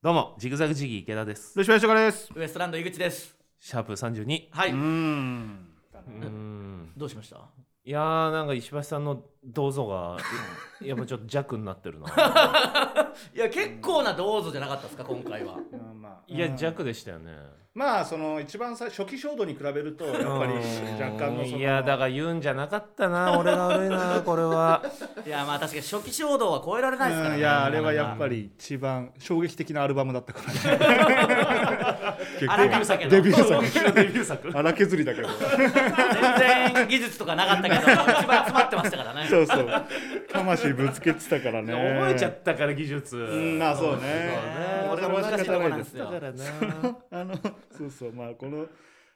どうもジグザグジギー池田です。ルシファーショカです。ウエストランド井口です。シャープ32はい、うん。どうしました？いやーなんか石橋さんの銅像が やっぱちょっと弱になってるな。いや結構などうぞじゃなかったですか今回は。うんまあ。いやうん弱でしたよね。まあその一番最初期衝動に比べるとやっぱり若干のそのいやだから言うんじゃなかったな俺が悪いなこれは。いやまあ確かに初期衝動は超えられないですからねうん。いやあれはやっぱりり一番衝撃的なアルバムだったからね結荒削りだけど。デビュー作。のデビュー作荒削りだけど。全然技術とかなかったけど一番詰まってましたからね。そうそう。魂ぶつけてたからね。覚えちゃったから技術。うあそうね。ね。それは仕方ないですよ。あのそうそう。まあこの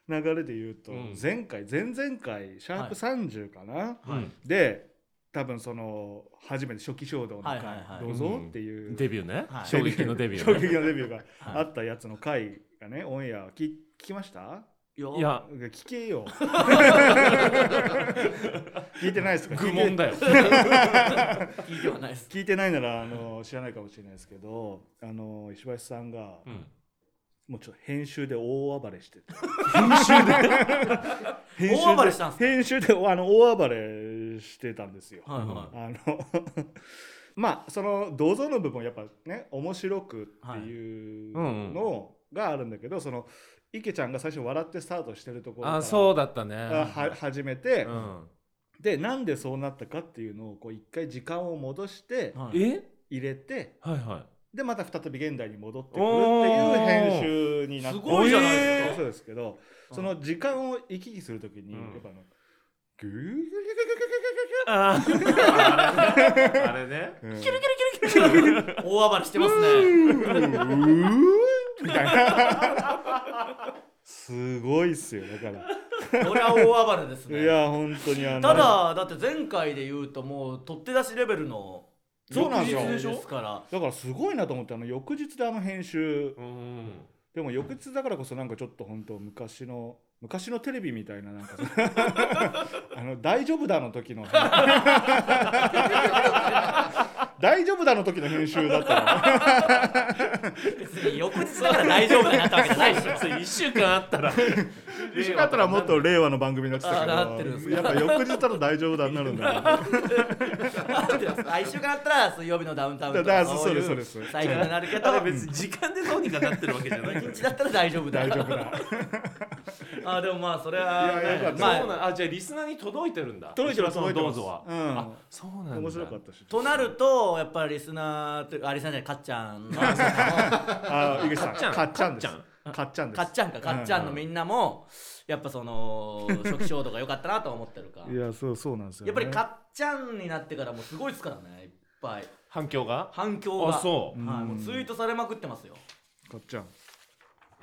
流れで言うと、うん。前回前々回シャープ30かな、うんで多分その初めて初期衝動の回、どうぞっていう、デビューね。はい。衝撃のデビュ衝ーね。撃のデビューがはい。あったやつの回がねオンエア聞聞きました？いや。いや。聞けよ。聞いてないですか？愚問だよ。聞いて はないです。聞いてないならあの知らないかもしれないですけどあの石橋さんが、うん。もうちょっと編集で大暴れしてて。大暴れしたんすか？編集であの大暴れしてたんですよ。はいはい。あのまあその銅像の部分やっぱね面白くっていうのがあるんだけど、その池ちゃんが最初笑ってスタートしてるところからあそうだったね。あは始めて、うん。でなんでそうなったかっていうのをこう一回時間を戻しては入れてはいはい。でまた再び現代に戻ってくるっていう編集になってすごいじゃないですか。そうですけどその時間を行き来するときに、うん。やっぱあのグーグーグーグーグーグあーあれねキュルキュルキュルキュル大暴れしてますねうーみたいな。すごいっすよだかこれは大暴れですね。らいや本当にあの。ただだって前回で言うともう取って出しレベルのそうなんですよ。翌日ですから。だからすごいなと思ってあの翌日であの編集。うん。でも翌日だからこそなんかちょっと本当昔の昔のテレビみたいななんか あの大丈夫だの時の 大丈夫だの時の編集だったの。別に翌日だから大丈夫になったわけじゃないしそれ1週間あったら一緒だったらもっと令和の番組になってたけどか？やっぱ翌日だと大丈夫だになるんだ。よ来週からあったら水曜日のダウンタウンとかそうですそうです。サイクルになるけど別に時間でどうにかなってるわけじゃない一日だったら大丈夫だ。大丈夫だ。あでもまあそれは、まああじゃあリスナーに届いてるんだ。届いてますいてます。どうぞは、うん。あそうなんだ面白かったし。となるとやっぱりリスナーとあリスナーじゃないかっちゃんの。あ井口さん。かっちゃん。かっちゃんです かっちゃんです。かっちゃんかかっちゃんのみんなもやっぱその 初期衝動が良かったなと思ってるかいやそうそうなんですよ、ね、やっぱりかっちゃんになってからもうすごいですからねいっぱい。反響が？反響が。あそう。はい、もうツイートされまくってますよ。かっちゃん。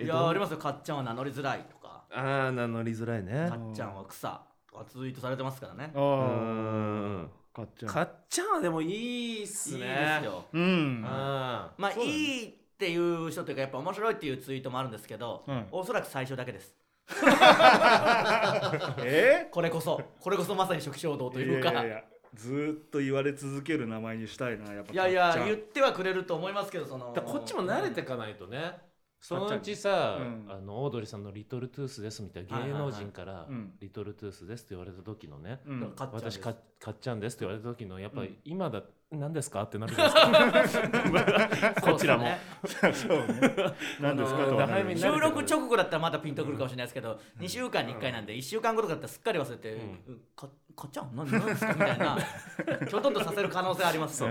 いやありますよかっちゃんは名乗りづらいとか。ああ名乗りづらいね。かっちゃんは草。とかツイートされてますからね。あうあん。かっちゃん。かっちゃんはでもいいっすいいねですよ。うん。あまあいいっていう人というかやっぱ面白いっていうツイートもあるんですけど、はいおそらく最初だけです。え？これこそ。これこそまさに初期衝動というか。いやいやいやずーっと言われ続ける名前にしたいなやっぱいやいや言ってはくれると思いますけどそのこっちも慣れていかないとね。そのうちさ、うん。あのオードリーさんの「リトルトゥースです」みたいな芸能人からうん「リトルトゥースです」って言われた時のね、私かかっちゃんですって言われた時のやっぱりうん。今だ何ですか？ってなるじゃないですか。こちらも、そうですね。そうね。何ですかと収録直後だったらまだピンとくるかもしれないですけど、2週間に1回なんで1週間後とかだったらすっかり忘れて、うかかっちゃん何？何ですか？みたいな きょとんとさせる可能性ありますあ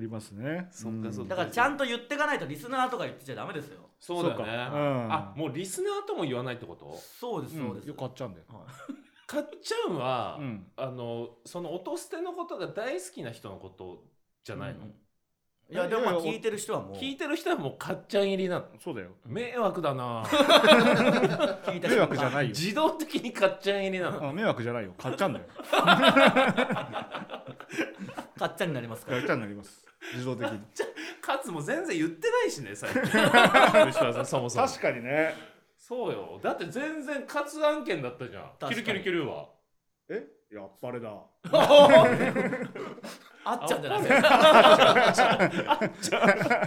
りますね。そっかそっか。だからちゃんと言っていかないとリスナーとか言ってちゃダメですよ。そうだよねあもうリスナーとも言わないってこと？そうですそうです、よかっちゃんだよ。はいかっちゃんは、うん。あのその音捨てのことが大好きな人のことじゃないの、うんいやでも聞いてる人はもう。聞いてる人はもうかっちゃん入りなの。そうだよ。迷惑だな。聞いた迷惑じゃないよ。自動的にかっちゃん入りなの。あ迷惑じゃないよ。かっちゃんだよ。かっちゃんになりますかからっちゃんになります。自動的に。かつも全然言ってないしね最近。吉川さんそもそも。確かにね。そうよ。だって全然カツ案件だったじゃん。キルキルキルは。え？やっぱりだ あっちゃんじゃないですか。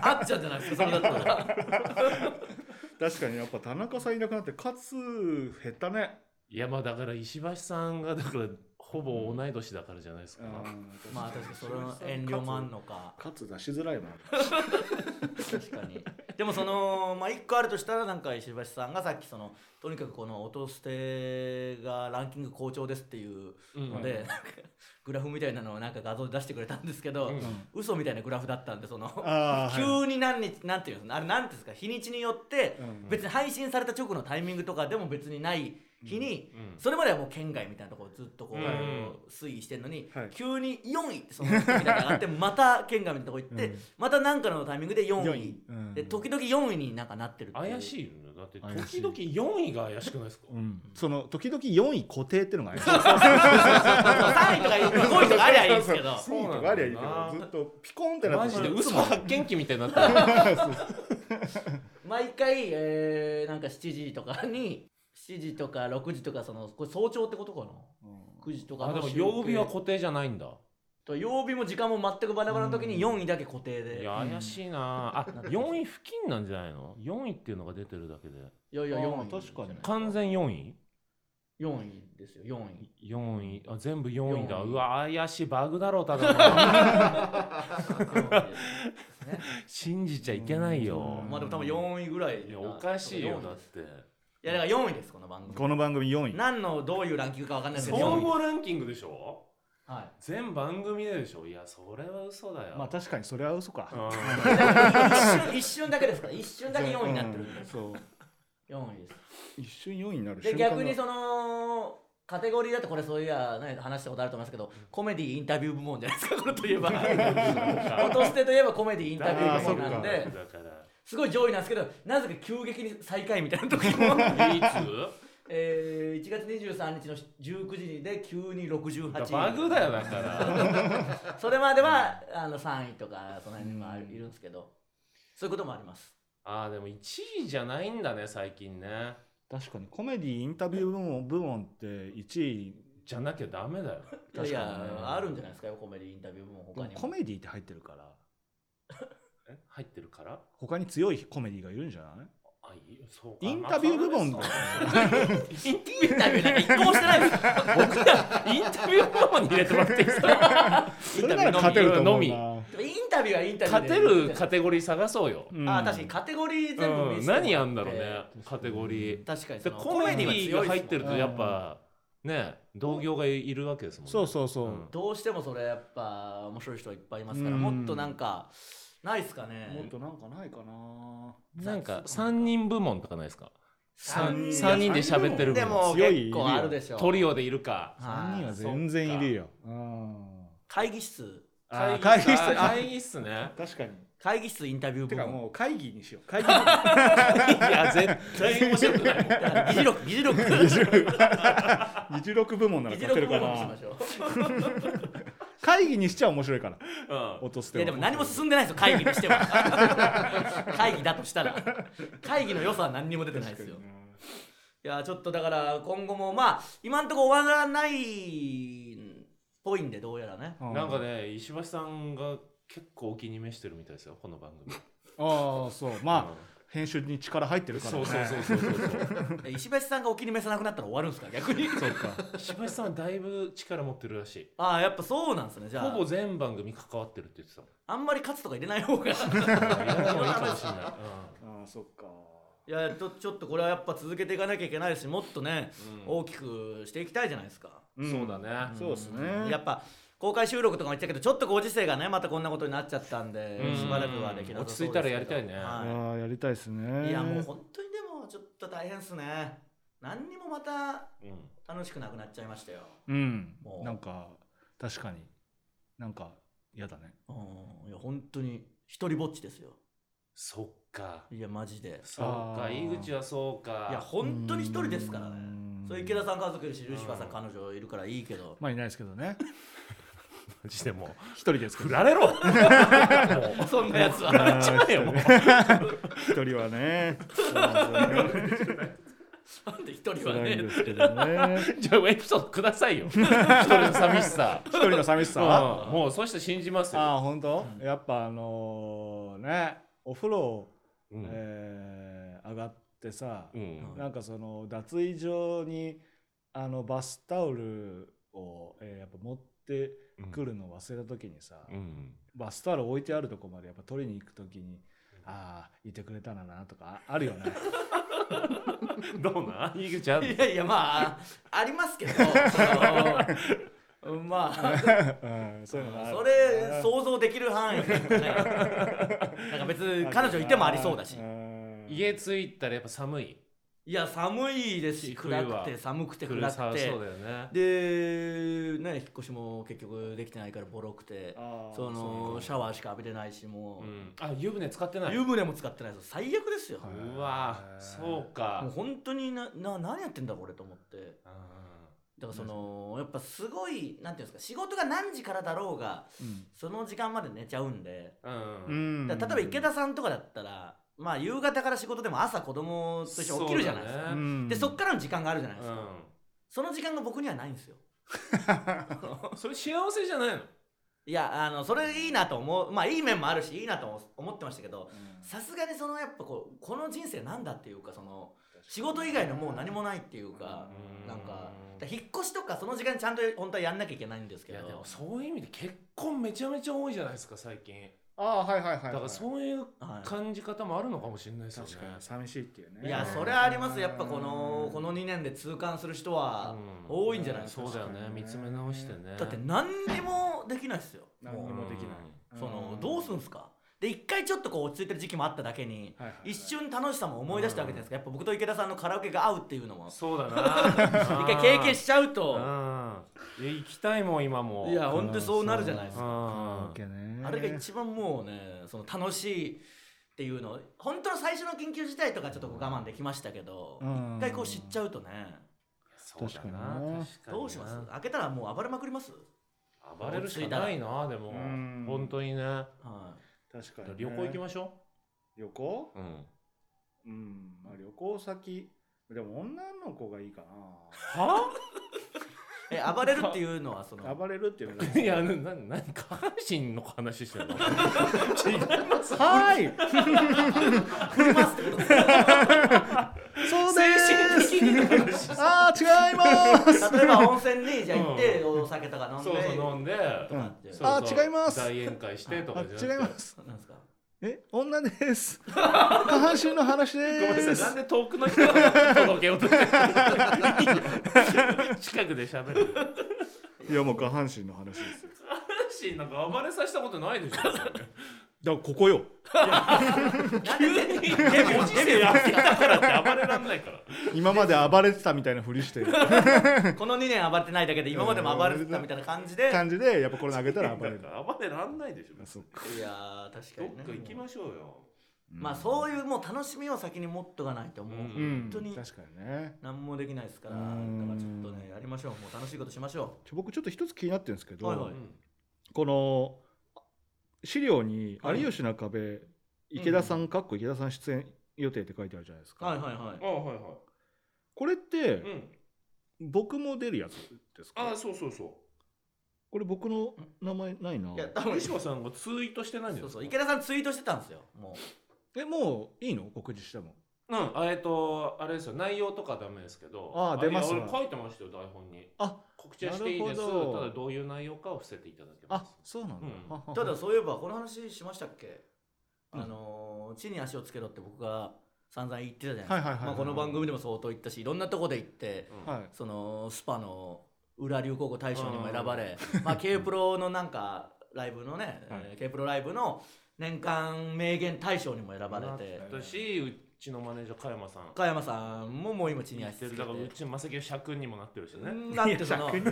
あっちゃんじゃないですか。それだったら確かにやっぱ田中さんいなくなって勝つ減ったね。いやまあだから石橋さんがだからほぼ同い年だからじゃないですか、まあ確かにそれの遠慮もあんのか。勝つ出しづらいもん。確かに でもそのまあ一個あるとしたらなんか石橋さんがさっきそのとにかくこの音捨てがランキング好調ですっていうので、うん。なんかグラフみたいなのをなんか画像で出してくれたんですけど、うん。嘘みたいなグラフだったんでその急に何日なんていうんですかあれなんていうんですか日にちによってうん。別に配信された直後のタイミングとかでも別にない日に、うん。それまではもう県外みたいなところずっとこう、うん。推移してんのに、はい。急に4位ってその人みたいなのが上がってまた県外みたいなとこ行って、うん。また何かのタイミングで4位。四位。うん。で時々4位になんかなってる怪しいよね。だって怪しい。時々4位が怪しくないですか、うん。その時々4位固定っていうのがあります3位とか5位とかありゃいいんですけど。そうなんだよなありゃいいけどずっとピコンってなってマジでうん嘘発見器みたいになってる。毎回、えーなんか7時とかに7時とか6時とかそのこれ早朝ってことかな？9時とかあでも曜日は固定じゃないんだ。と曜日も時間も全くバラバラの時に4位だけ固定で。いや怪しいな。あ4位付近なんじゃないの？4位っていうのが出てるだけで。いやいやあー4位。確かに。完全4位？4位ですよ4位。4位。あ全部4位だ。4位。うわ怪しいバグだろうただの。4位ですね。信じちゃいけないよ。まあでも多分4位ぐらいいやおかしいよだ4位です。っていやだから4位ですこの番組。この番組4位。何のどういうランキングかわかんないですけど。4位総合ランキングでしょ？はい。全番組ででしょ？いやそれは嘘だよ。まあ確かにそれは嘘か。うん。一瞬一瞬だけですか？ら一瞬だけ4位になってるんで。うんそう。4位です。一瞬4位になるで逆にそのカテゴリーだとこれそういや、ね、話したことあると思いますけどコメディインタビュー部門じゃないですか？これといえば。音捨てといえばコメディインタビュー部門なんあでだか。らすごい上位なんですけどなぜか急激に最下位みたいな時も、い えー、1月23日の19時で急に68つ位。バグだよだから。それまではあの3位とかその辺にもいるんですけど。そういうこともあります。あーでも1位じゃないんだね最近ね。確かに。コメディインタビュー部門部門って1位。じゃなきゃダメだよ。いやい確かにね。やあるんじゃないですかコメディインタビュー部門他にも。コメディって入ってるから。え 入ってるから。他に強いコメディがいるんじゃない？あいいそうか。インタビュー部門。まだあインタビューなんか一個もしてないですよ僕らインタビュー部門に入れてもらっていいですか それなら勝てると思うな。のみインタビューはインタビュー勝てでるカテゴリー探そうよ、うん。あ確かにカテゴリー全部見せうん、何やんだろうねカテゴリー。確かにそのでコメディが入ってるとうんやっぱね同業がいるわけですもんね。そうそうそう、うん。どうしてもそれやっぱ面白い人いっぱいいますから。うん。もっとなんかないっすかね。もっとなんかないかな。なんか3人部門とかないですか？三人。三人で喋ってるでも強い結構あるでしょトリオでいるか。3人ははい全然いるよ。うん。会議室。会議室。会議室。ね。確かに。会議室インタビュー部門。もう会議にしよう。会議 いや絶対面白くない。議事録。議事録。議事録。部門なら議事勝てるか録部門にしまなしょう会議にしちゃ面白いから。うん。落としていやでも何も進んでないですよ。会議にしては。会議だとしたら。会議の良さは何にも出てないですよ。いやちょっとだから今後もまあ今んとこ終わらないっぽいんでどうやらね。なんかね石橋さんが結構お気に召してるみたいですよこの番組。ああそう。まあ編集に力入ってるから。ねそうそうそうそうそう。石橋さんがお気に召さなくなったら終わるんですか？逆に。そうか。石橋さんはだいぶ力持ってるらしい。ああやっぱそうなんですねじゃあ。ほぼ全番組関わってるって言ってたもん。あんまり勝つとか入れない方が。いやでもいいかもしれない、ああそっか。いやちょちょっとこれはやっぱ続けていかなきゃいけないしもっとね、うん。大きくしていきたいじゃないですか、うん。そうだね、そうですねやっぱ公開収録とかも言ってたけどちょっとご時世がねまたこんなことになっちゃったんで、うん。しばらくはできなさ落ち着いたらやりたいね。はああやりたいですね。いやもう本当にでもちょっと大変っすね。何にもまたうん。楽しくなくなっちゃいましたよ。うん。もう。なんか確かに。なんか嫌だね。うん。いや本当に一人ぼっちですよ。そっか。いやマジで。そっか井口はそうか。いや本当に一人ですからね。うん。そう池田さん家族いるしルシファーさん彼女いるからいいけど。まあいないですけどねマジでもう。一人ですけど振られろ。もう。そんなやつは。ちゃえよもう。一人はね。なんで一人はね。ねじゃあエピソードくださいよ。一人の寂しさ。一人の寂しさうん。もうそして信じますよ。ああ本当、やっぱあのねお風呂、うん。えー上がってさ、うん。なんかその脱衣所にあのバスタオルを、えーやっぱ持ってくるのを忘れた時にさ、うんバスタオル置いてあるとこまでやっぱ取りに行く時に、ああいてくれたらなとかああるよね。どうなん？いやいやまあありますけどまあうん そういうのそれ想像できる範囲でね なんか別に彼女いてもありそうだし。ん家着いたらやっぱ寒い？いや寒いです。し暗くて寒くて来暗くて。ね。でね引っ越しも結局できてないからボロくて。そのうシャワーしか浴びれないしもう、うん。あ湯船使ってない湯船も使ってないです最悪ですよ、はいうわそうか。もう本当になな何やってんだこれと思って。だからそのやっぱすごいなんていうんですか仕事が何時からだろうがうん。その時間まで寝ちゃうんで。うん例えば池田さんとかだったらまあ夕方から仕事でも朝子供と一緒に起きるじゃないですか、そね。うん。でそっからの時間があるじゃないですか、うその時間が僕にはないんですよ。ん それ幸せじゃないの？いやあのそれいいなと思う。まあいい面もあるしいいなと思ってましたけどさすがにそのやっぱこうこの人生なんだっていうかその仕事以外のもう何もないっていうかうん。なんか引っ越しとかその時間にちゃんと本当はやんなきゃいけないんですけど。いやでもそういう意味で結婚めちゃめちゃ多いじゃないですか最近ああはいはいはい、はい、だからそういうはい感じ方もあるのかもしれないですよね。確かに寂しいっていうね。いやそれはありますやっぱこのこの2年で痛感する人はうん。多いんじゃないですか。そうだよね。見つめ直してね。だって何にもできないですよ。何にももできない、うそのどうすんすか？で一回ちょっとこう落ち着いてる時期もあっただけにはいはいはい。一瞬楽しさも思い出したわけじゃないですか。やっぱ僕と池田さんのカラオケが合うっていうのも。そうだな。一回経験しちゃううとん。いや行きたいもん今も。いや本当にそうなるじゃないですうかあれが一番もうねその楽しいっていうの本当の最初の緊急事態とかちょっと我慢できましたけどうん。一回こう知っちゃうとね。そうだな。確かにな確かになどうします？開けたらもう暴れまくります？暴れるしかないなでも。うん。本当にね。は確かにね、旅行行きましょ旅行？ううん。うん。まあ旅行先。でも女の子がいいかいえ暴れるっていうのはその。な暴れるっていうのがいやなな何下半身の話してるの？はい。振りますってことあー違います。例えば温泉にじゃあ行ってお酒とか飲んでそうそう飲んで。とかってそうあ違います。大宴会してとあかじゃなくて。違います。なんですか？え女です。下半身の話ごめんですなさい。なんで遠くの人が届けようとしてる近くで喋る。いやもう下半身の話ですよ。下半身なんか暴れさせたことないでしょだからここよ。急にデビューご時世やってきたからって暴れらんないから。今まで暴れてたみたいなふりして。るこの2年暴れてないだけで今までも暴れてたみたいな感じで。感じでやっぱこれ投げたら暴れる。暴れらんないでしょ。いやー確かどっにねか行きましょうよ。まあそういうもう楽しみを先に持っとかないともう本当に確かにね。何もできないですから。だうん。からちょっとねやりましょう。もう楽しいことしましょちょ僕ちょっと一つ気になってるんですけど、はいはい。この資料に「はい。有吉の壁」池田さんかっこ池田さん出演予定って書いてあるじゃないですか、うはいはいはい。あはいはこれっていうん。僕も出るやつですか？あそうそうそこれ僕の名前ないな。いや多分う石川さんがツイートしてないんですか？そうそう。池田さんツイートしてたんですよもえもういいの？告知してもうん、あえっとあれですよ。内容とかダメですけど。あー出ますいや俺書いてましたよ台本に。あ告知はしていいです。なるほど。ただどういう内容かを伏せていただけあます。そうなんだ、うん。ははうただそういえばこの話しましたっけ？うん。あのー地に足をつけろって僕が散々言ってたじゃないですか。はいはいはいはい。まあこの番組でも相当言ったしいろんなとこで行ってうん。はい。そのスパの裏流行語大賞にも選ばれ、まあ K プロのなんかライブのね、はい。えー K プロライブの年間名言大賞にも選ばれて。だしうちのマネージャー加山さん。加山さんももう今地に足つけて。だからうちのまさき社君にもなってるしね。なってそのいや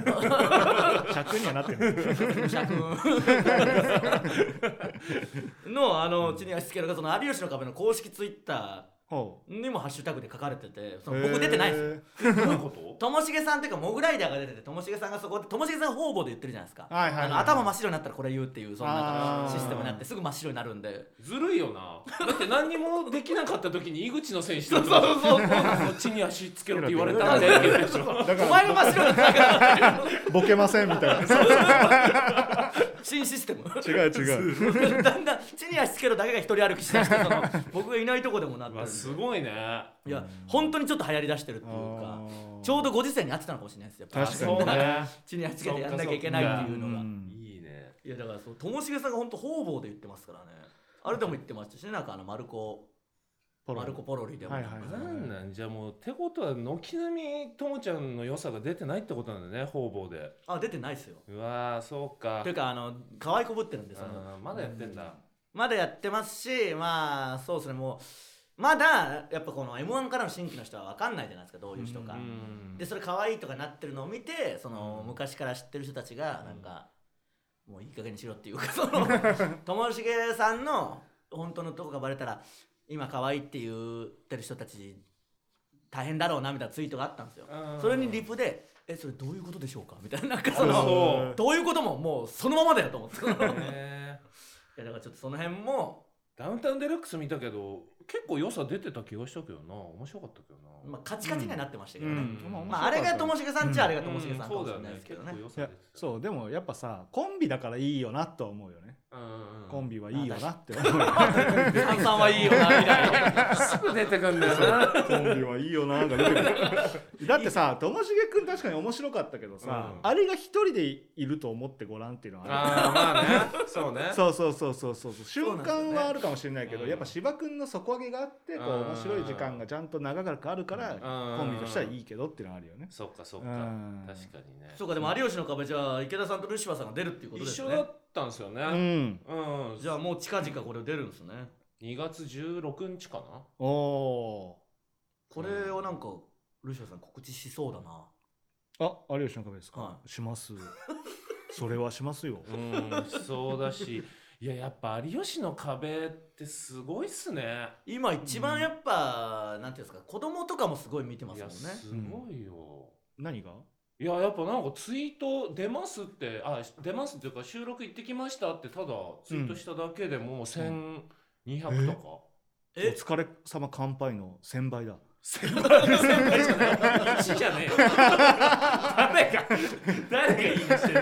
尺にはなってる。尺 のあの地に足つけるがその有吉の壁の公式ツイッタほにもハッシュタグで書かれててその僕出てないですすどういうこと？ともしげさんっていうかモグライダーが出ててともしげさんがそこでともしげさん方々で言ってるじゃないですか、はいはいはいあの頭真っ白になったらこれ言うっていうそんなシステムになってすぐ真っ白になるんで。ずるいよな。だって何にもできなかった時に井口のせいにしてる そうそうそうそっちに足つけろって言われたんでって言うでしょだかお前が真っ白になったからら。ボケませんみたいな新システム。違う違う。だんだん地に足つけろだけが一人歩きしだしてその僕がいないとこでもなってまあるんで。すごいね。いや本当にちょっと流行りだしてるっていうかちょうどご時世に合ってたのかもしれないですよやっぱ。確かにね。地に足つけてやんなきゃいけないっていうのがうん。いいね。いやだからそうともしげさんが本当方々で言ってますからね。あれでも言ってましたしねなんかあのマルコポロマルコポロリでもはいはいはいなんなんじゃあもうってことは軒並みともちゃんの良さが出てないってことなんだね方々で。あ出てないですよ。うわーそうか。というかあの可愛いこぶってるんでその。まだやってんだ。まだやってますしまあそうですねもうまだやっぱこの m 1からの新規の人は分かんないじゃないですかどういう人か、うんでそれ可愛いとかなってるのを見てその、昔から知ってる人たちがなんか、もういい加減にしろっていうかそのともしげさんの本当のとこがバレたら今可愛いって言ってる人たち大変だろうなみたいなツイートがあったんですよ。うん。それにリプで「えそれどういうことでしょうか?」みたいな。なんかそのどう。いうことももうそのままだよと思って。いねやだからちょっとその辺も、ダウンタウンデラックス見たけど結構良さ出てた気がしたけどな。面白かったけどな。まあ、カチカチにはなってましたけどね、うん。まあ、あれがともしげさんっちゃあれがともしげうんさんかもしれないですけどね,、結構良いやさ出てた。そう。でもやっぱさコンビだからいいよなとは思うよね。うんうんうんコンビはいいよなって思う。よ炭酸はいいよなみたいな。すぐ出てくんだよな。コンビはいいよなが出てくる。だってさともしげくん確かに面白かったけどさ、うん。あれが一人でいると思ってごらんっていうのはあるああまあね。そうね。そうそうそうそうそう瞬間はあるかもしれないけど、うん。やっぱ芝君の底上げがあってこううん。面白い時間がちゃんと長くあるからうん。コンビとしてはいいけどっていうのはあるよね。そっかそっか。うん。確かにね。そうかでも有吉の壁じゃあ池田さんとルシファーさんが出るっていうことですよね。一緒だったんですよね。うん、うん。じゃあもう近々これ出るんですね。2月16日かな。おおこれをなんかルシファーさん告知しそうだな。ーあ有吉の壁ですか、はします。それはしますよ。うんそうだし。いややっぱ有吉の壁ってすごいっすね。今一番やっぱ、なんていうんですか子供とかもすごい見てますいもんね。やすごいよ、何が？いややっぱなんかツイート出ますってあ出ますっていうか収録行ってきましたってただツイートしただけでも1200とか、おえ疲れ様乾杯の1000倍だ。先輩の先輩じゃない。1じゃねえよ。誰が誰がいいにしてる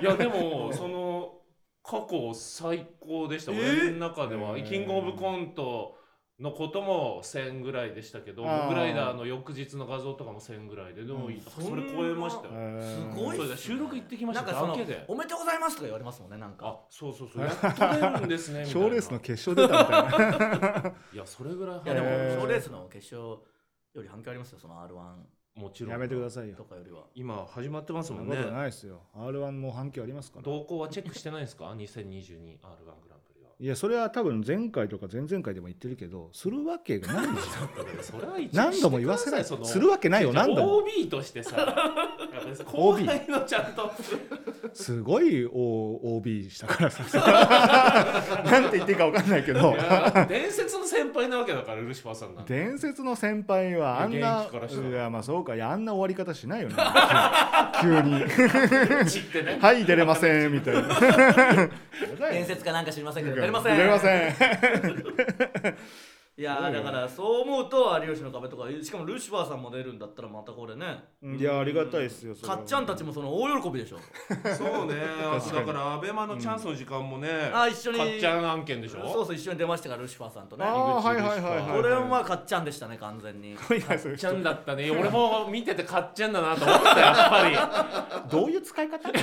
いやでもその過去最高でした、え？俺の中では、えーキングオブコントのことも1000ぐらいでしたけどモグライダーの翌日の画像とかも1000ぐらいででも、うん。それ超えましたよ、すごいねそれで収録行ってきましたなんかそのだけでおめでとうございますとか言われますもんねなんあかそうそうそう。やっと出るんですねみたいな。賞レースの決勝出たみたいな。いやそれぐらいい。やでも賞レースの決勝より反響ありますよその r 1もちろん。やめてくださいよ。と。かよりは。今始まってますもんね。そんなことないですよ。R1 も反響ありますから。動向はチェックしてないですか？2022R1 グランプリ。はいやそれは多分前回とか前々回でも言ってるけどするわけがないでしょ。何度も言わせない。するわけないよ何度も。OB としてさ。後輩のちゃんと。すごい O- OB したからさ。なんて言っていいか分かんないけど。伝説の先輩なわけだからルシファーさんなんて伝説の先輩はあんな現役からしたら。いやまあそうかいやあんな終わり方しないよね。急に。知ってね「はい出れません」みたいな。伝説かなんか知りませんけど出れません。出れません いやーだからそう思うと有吉の壁とかしかもルシファーさんも出るんだったらまたこれね。いやありがたいですよかっちゃんたちもその大喜びでしょ。そうね。だからアベマのチャンスの時間もね、あ一緒に。かっちゃん案件でしょ。そうそう一緒に出ましたからルシファーさんとねああはいはいはいはいこれはかっちゃんでしたね完全に。かっちゃんだったね俺も見ててかっちゃんだなと思ったやっぱり。どういう使い方？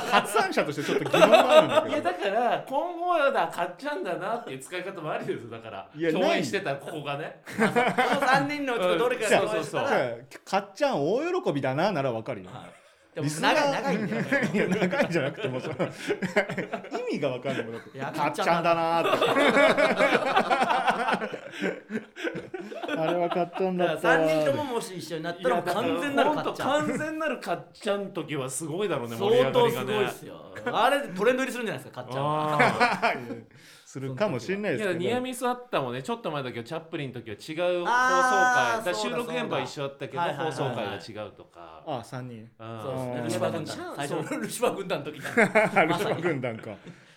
発案者としてちょっと疑問があるんだけど。いやだから今後はだかっちゃんだなっていう使い方もありですよだからいや共演してたここがね。この3人のうちのどれかが共演したら。かっちゃん大喜びだなならわかるよ、はい。でも長い長いんだよね。いや長いんじゃなくてもその 意味がわかんないもんかっちゃんだなーって。あれはかっちゃんだだからったわ3人とももし一緒になったら完全なるかっちゃん。完全なるかっちゃん時はすごいだろうね相当すごいっすよ。あれトレンド入りするんじゃないですかかっちゃんは。あするかもしれないいですけど。やニアミスあったもんね。ちょっと前だけどチャップリンの時は違う放送あー回だから収そうだ録現場は一緒だったけど放送回が違うとか。あ三人。うん。そうですね。うん。ルシファー軍団。最初のルシファー軍団の時に ルシファー軍団か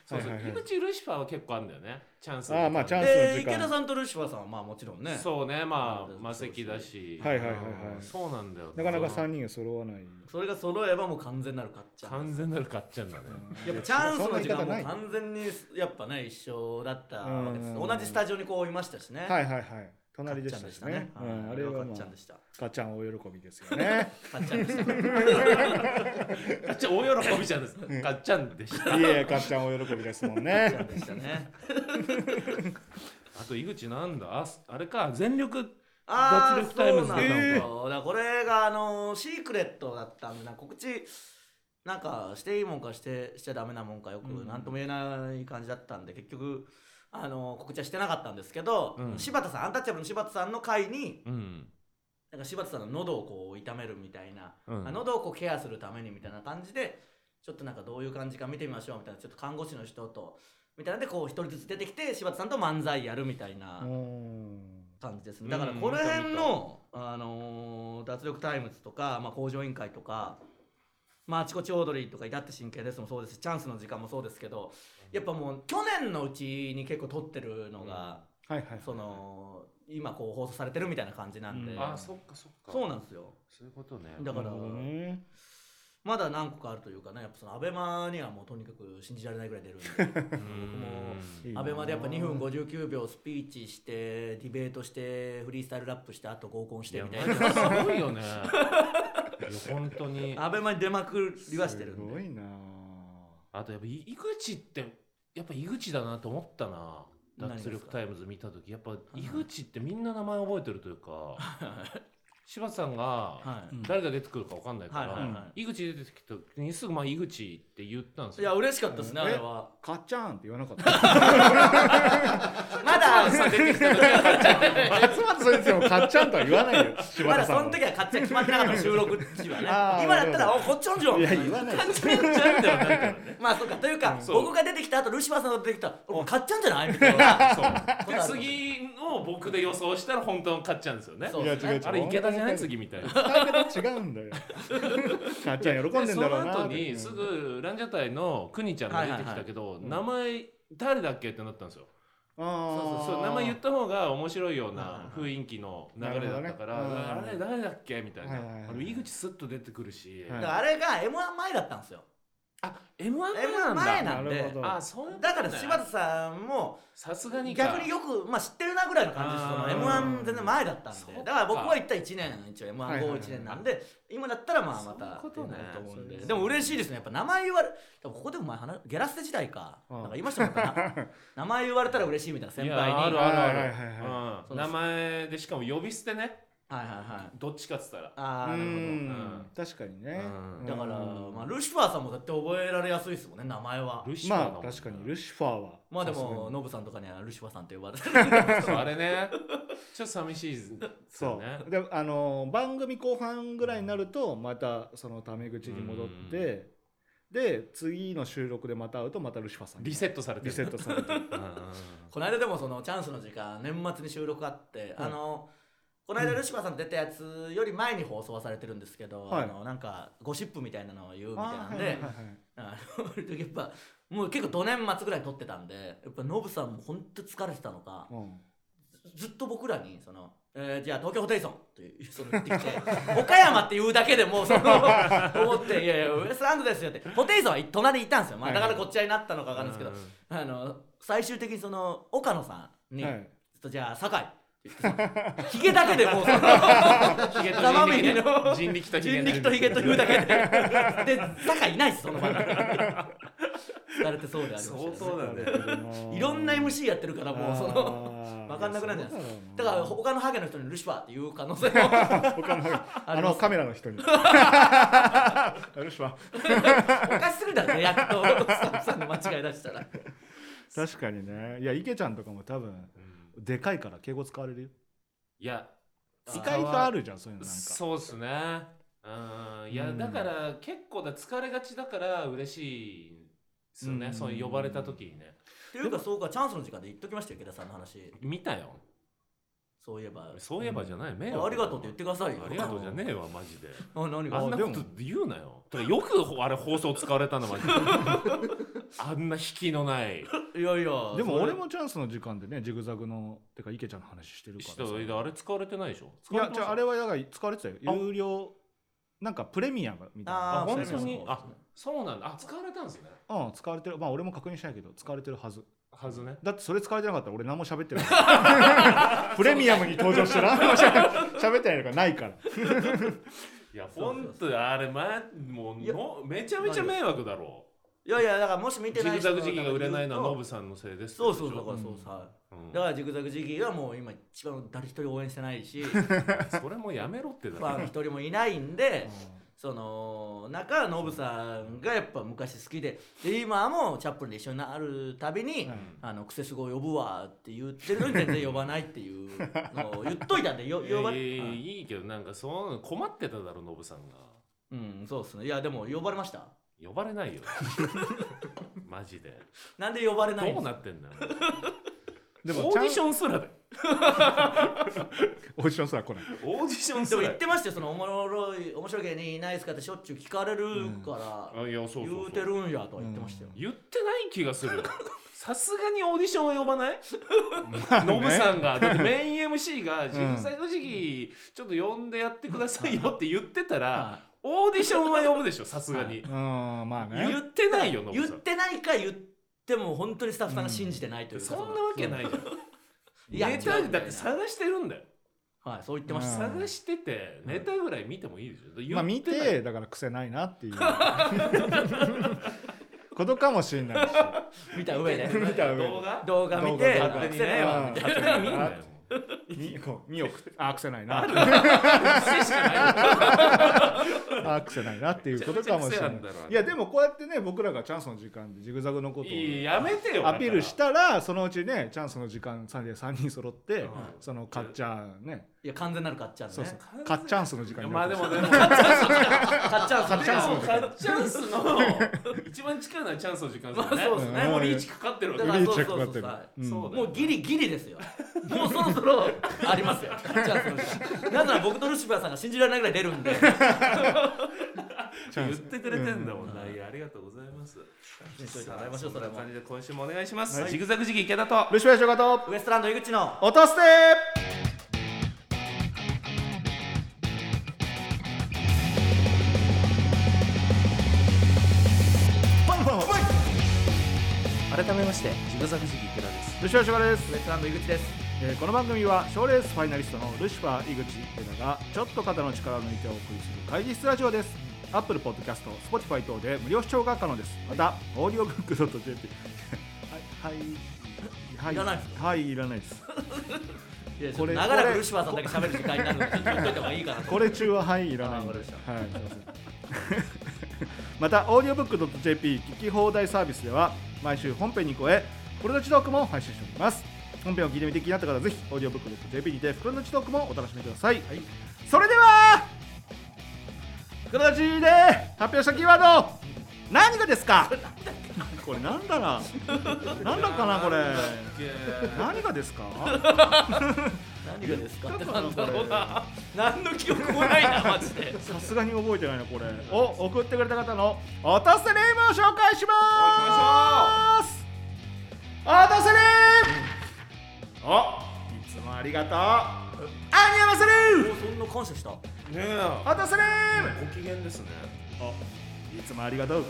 そうそう。はいはいはい。井口ルシファーは結構あるんだよね。チャンスあーまあチャンスで池田さんとルシファーさんはまあもちろんね。そうね。まあ魔石だし。はいはいはいはい。うん。そうなんだよ。なかなか三人揃わない。それが揃えばもう完全なるかっちゃん。完全なるかっちゃんだね。やっぱチャンスの時間も完全にやっぱね一緒だったわけです。うん。同じスタジオにこういましたしね。はいはいはい隣でしたね。うんあれはかっちゃんでした。かっちゃん大喜びですよね。かっちゃんでしたかっちゃん大喜びちゃんですか。っちゃんでした。いえかっちゃん大喜びですもんね。かっちゃんでしたね。あと井口なんだ？ああれか全力あー脱力タイムズそうなんでだこれがあのシークレットだったんでなんか告知なんかしていいもんかしてしちゃダメなもんかよくうん。何とも言えない感じだったんで結局あの告知はしてなかったんですけど、うん。柴田さんアンタッチャブルの柴田さんの回にうん。なんか柴田さんの喉をこう痛めるみたいな、うん。あ喉をこうケアするためにみたいな感じでちょっとなんかどういう感じか見てみましょうみたいなちょっと看護師の人とみたいなんでこう一人ずつ出てきて柴田さんと漫才やるみたいなうん感じですうんね。だからこの辺の、あのー脱力タイムズとか、まあ、向上委員会とか、まあ、あちこちオードリーとかいたって真剣ですもそうですしチャンスの時間もそうですけどやっぱもう去年のうちに結構撮ってるのが、はいはいその今こう放送されてるみたいな感じなんで、うん。あそっかそっか。そうなんですよ。そういうことね。だからまだ何個かあるというかねやっぱそのアベマにはもうとにかく信じられないぐらい出るんで。僕もアベマでやっぱ2分59秒スピーチしてディベートしてフリースタイルラップしてあと合コンしてみたいな。すごいよね 本当に。アベマに出まくりはしてるんで。すごいな。あとやっぱ井口ってやっぱ井口だなと思ったな。脱力タイムズ見た時。やっぱ井口ってみんな名前覚えてるというか 柴田さんが誰が出てくるか分かんないから、井口出てきた時にすぐまあ井口って言ったんですいやよ。嬉しかったですねうん。あれは。かっちゃんって言わなかった？まださん出てきた時は買っちゃって松本先生もかっちゃんとは言わないよ柴まだそ田さんは。の時は勝手に決まってなかったの収録時はね。今だったらおこっちなんじゃんいや言わないかっちゃんじゃまあそうかというか僕が出てきた後ルシファーさんが出てきたおかっちゃんじゃないみたいな。そう。で次の僕で予想したら本当の買っちゃうんですよね。あれ池田じゃない？次みたいな。伝え方違うんだよ。かっちゃん喜んでんだろうな。その後にすぐランジャタイのくにちゃんが出てきたけど、名前誰だっけってなったんですよ。ああそう名前言った方が面白いようなはいはい雰囲気の流れだったから、ね。あれ誰だっけみたいな、はいはいはいあれ井口スッと出てくるし、はい。だからあれが m 1前だったんですよあ M1 前 M1 なんだ。前なんで。あそうだから柴田さんもさすがにか。逆によく、まあ、知ってるなぐらいの感じですそのあー。m 1全然前だったんで。だから僕は行った1年一応 m 1はいはいはい後1年なんで今だったらまあまたそういうこと思うんででも嬉しいですね。やっぱ名前言われここでも前話ゲラステ時代か。うん。なんか言いましたもんな 名前言われたら嬉しいみたいな先い輩に。やあるあるある、名前でしかも呼び捨てねはいはいはい。どっちかっつったら。ああなるほうん。確かにね。うん。どだから、うんまあ、ルシファーさんもだって覚えられやすいですもんね名前は。ルシファーだもんまあ確かに。ルシファーは。まあでさすがに。もノブさんとかにはルシファーさんって呼ばれてる。そうあれね。ちょっと寂しいですよそねうであの番組後半ぐらいになるとまたそのタメ口に戻ってで次の収録でまた会うとまたルシファーさんに。リセットされてる。リセットされてる。うんうんうんこの間でもそのチャンスの時間年末に収録あって、あのこの間ルシファーさん出たやつより前に放送はされてるんですけど、はい。あのなんかゴシップみたいなのを言うみたいなんでやっぱもう結構土年末ぐらいに撮ってたんでやっぱノブさんも本当疲れてたのかうん。ずっと僕らにその、えーじゃあ東京ホテイソンっていうその言ってきて 岡山って言うだけでもうその 思っていやいやウエストランドですよってホテイソンは隣にいたんですよ、まあ、だからこっちになったのか分かんないですけど、あの最終的にその岡野さんに、はい。じゃあ酒井ヒゲだけでもうそのの人力とヒゲ人力とヒゲと言うだけでで酒井いないですその場に疲れてそうでありました、相当だねいろんな MC やってるからもうそのの分かんなくなるじゃないですだから他のハゲの人にルシファーっていう可能性も他のあのカメラの人に。ルシファーおかしすぎるだろね役と。スタッフさんの間違い出したら。確かにね。いや池ちゃんとかも多分うんでかいから敬語使われるよ。いや意外とあるじゃんそういうのなんか。そうっすね。うん。いやうん。だから結構だ疲れがちだから嬉しいですよね、うん。そう呼ばれた時にね。ていうかそうかチャンスの時間で言っときましたよ池田さんの話。見たよそういえば。そういえばじゃない、迷あありがとうって言ってくださいよ。ありがとうじゃねえわマジで。あ何が？あんなこと言うなよ。てかよくあれ放送使われたのマジで。あんな引きのない。いやいやでも俺もチャンスの時間でねジグザグのてか池ちゃんの話してるからさ。人あれ使われてないでしょ？いやじゃああれははだから使われてたよ。あ。有料なんかプレミアムみたいな。あーあ本当に？あそうなんだ。あ使われたんですね。うん使われてる。まあ俺も確認しないけど使われてるはずはずね。だってそれ使われてなかったら俺何も喋ってない。プレミアムに登場して何も 喋ってないのがないから。いや本当あれまもうのめちゃめちゃ迷惑だろ。いやいやだからもし見てジグない人ザグ時期が売れないのはノノブさんのせいですそうそうだだからそう。さ、うん。だからジグザグジギーはもう今一番誰一人応援してないし。それもやめろってだファン一人もいないんでその中ノブさんがやっぱ昔好きでで今もチャップリンで一緒になるたびに、うん。あのクセスゴ呼ぶわって言ってるのに全然呼ばないっていうのを言っといたんでよ呼ば いやいやうん。いいけどなんかそういうの困ってただろノブさんが。うんそうっすね。いやでも呼ばれました？呼ばれないよ。マジで。なんで呼ばれないんどうなってんだよでもオーディションすらだよ。オーディションすら来ない。オーディションですもら言ってましたよ。そのおもろい面白い芸人いないですかってしょっちゅう聞かれるから、あいやそうそうそう。言うてるんやとは言ってましたよ、言ってない気がするよ。さすがにオーディションは呼ばない？ノブさんが。だってメイン MC がジグザグジギーちょっと呼んでやってくださいよって言ってたらはオーディションは呼ぶでしょさすがに。うん。まあ言ねってないよノブ言っさんてないか言っても本当にスタッフさんが信じてないというか、そんなわけないじゃん。いやネタだって探してるんだよ。はいそう言ってました、うん。探しててネタぐらい見てもいいでしょ。言まあ見ってだから癖ないなっていう。ことかもしれないし。見た上で。見た上で。動画？動画見て癖ないわ。うん。みたいなよみこう見よくあ癖ないな。癖しかないなっていうことかもしれない。いやでもこうやってね僕らがチャンスの時間でジグザグのことをいややめてよ。アピールしたらそのうちねチャンスの時間3で3人揃って、うん。そのかっちゃんね。いや完全なるかっちゃんね。そうそう。かっチャンスの時間にまあでもでもかっちゃんかっチャンスでのもカッチャンスの一番近いのはチャンスの時間ですよね。まあそうですね。もうリーチかかってるわけ。だからリーチェックかかってる。そうそうそううんそうもうギリギリですよ。もうそろそろありますよ。かっちゃんその時間。なぜなら僕とルシファーさんが信じられないぐらい出るんで。チャ言っンスてくれてんだもんうん。な。いやありがとうございます。にしといましょうそれも感じで今週もお願いします。はい。ジグザグ時期池田と。ルシファーショカとウエストランド井口の。落として改めましてジグザグ時期池田です。ルシファーです。ウエウエストランド井口です。えーこの番組は賞レースファイナリストのルシファー井口池田がちょっと肩の力を抜いてお送りする会議室ラジオです。アップルポッドキャスト Spotify 等で無料視聴が可能です。またオーディオブックドット JP はいはい。い。らないですはいいらないです。いやちょこれ長らくルシファーさんだけ喋る時間になるのでちょっと言っといた方がいいかなとこれ中ははいいらないんで。あわかりまはいすいません またオーディオブックドット JP 聞き放題サービスでは毎週本編に加えフルノチトークも配信しております。本編を聞いてみて気になった方はぜひオーディオブックドット JP にてフルノチトークもお楽しみください、それではフルノチで発表したキーワード何がですか？これなんだな。なんだかなこれ。何がですか？何がですかってなんだろうこな。何の記憶もないなマジで。さすがに覚えてないなこれ。を送ってくれた方のおとせネームを紹介します。おとせネーム！おいつもありがとう。あにゃませるおそんな感謝した。ねえ。おとせネーム！ご機嫌ですね。おいつもありがとう。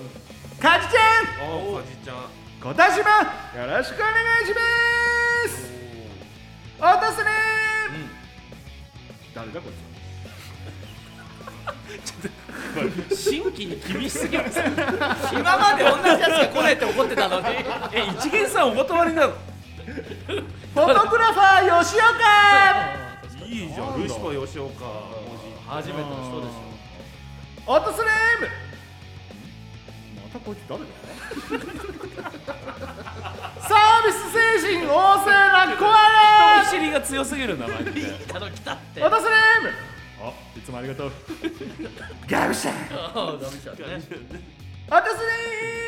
かじちゃん！あおかじちゃん。小田島よろしくお願いします。おとせネーム誰だこい新規に厳しすぎます。今まで同じやつが来ねえって怒ってたのにえ一元さんお断りなの。つフォトグラファー吉岡いいじゃん。ルシファー吉岡。初めての人でしオトスネームまたこいつ誰だ サービス精神旺盛なコア人見知りが強すぎるなマジで。ょあの来たって。ラオトスネー。ムあいつもありがとう。ガブシャン。ああダメじゃんね。オトスネ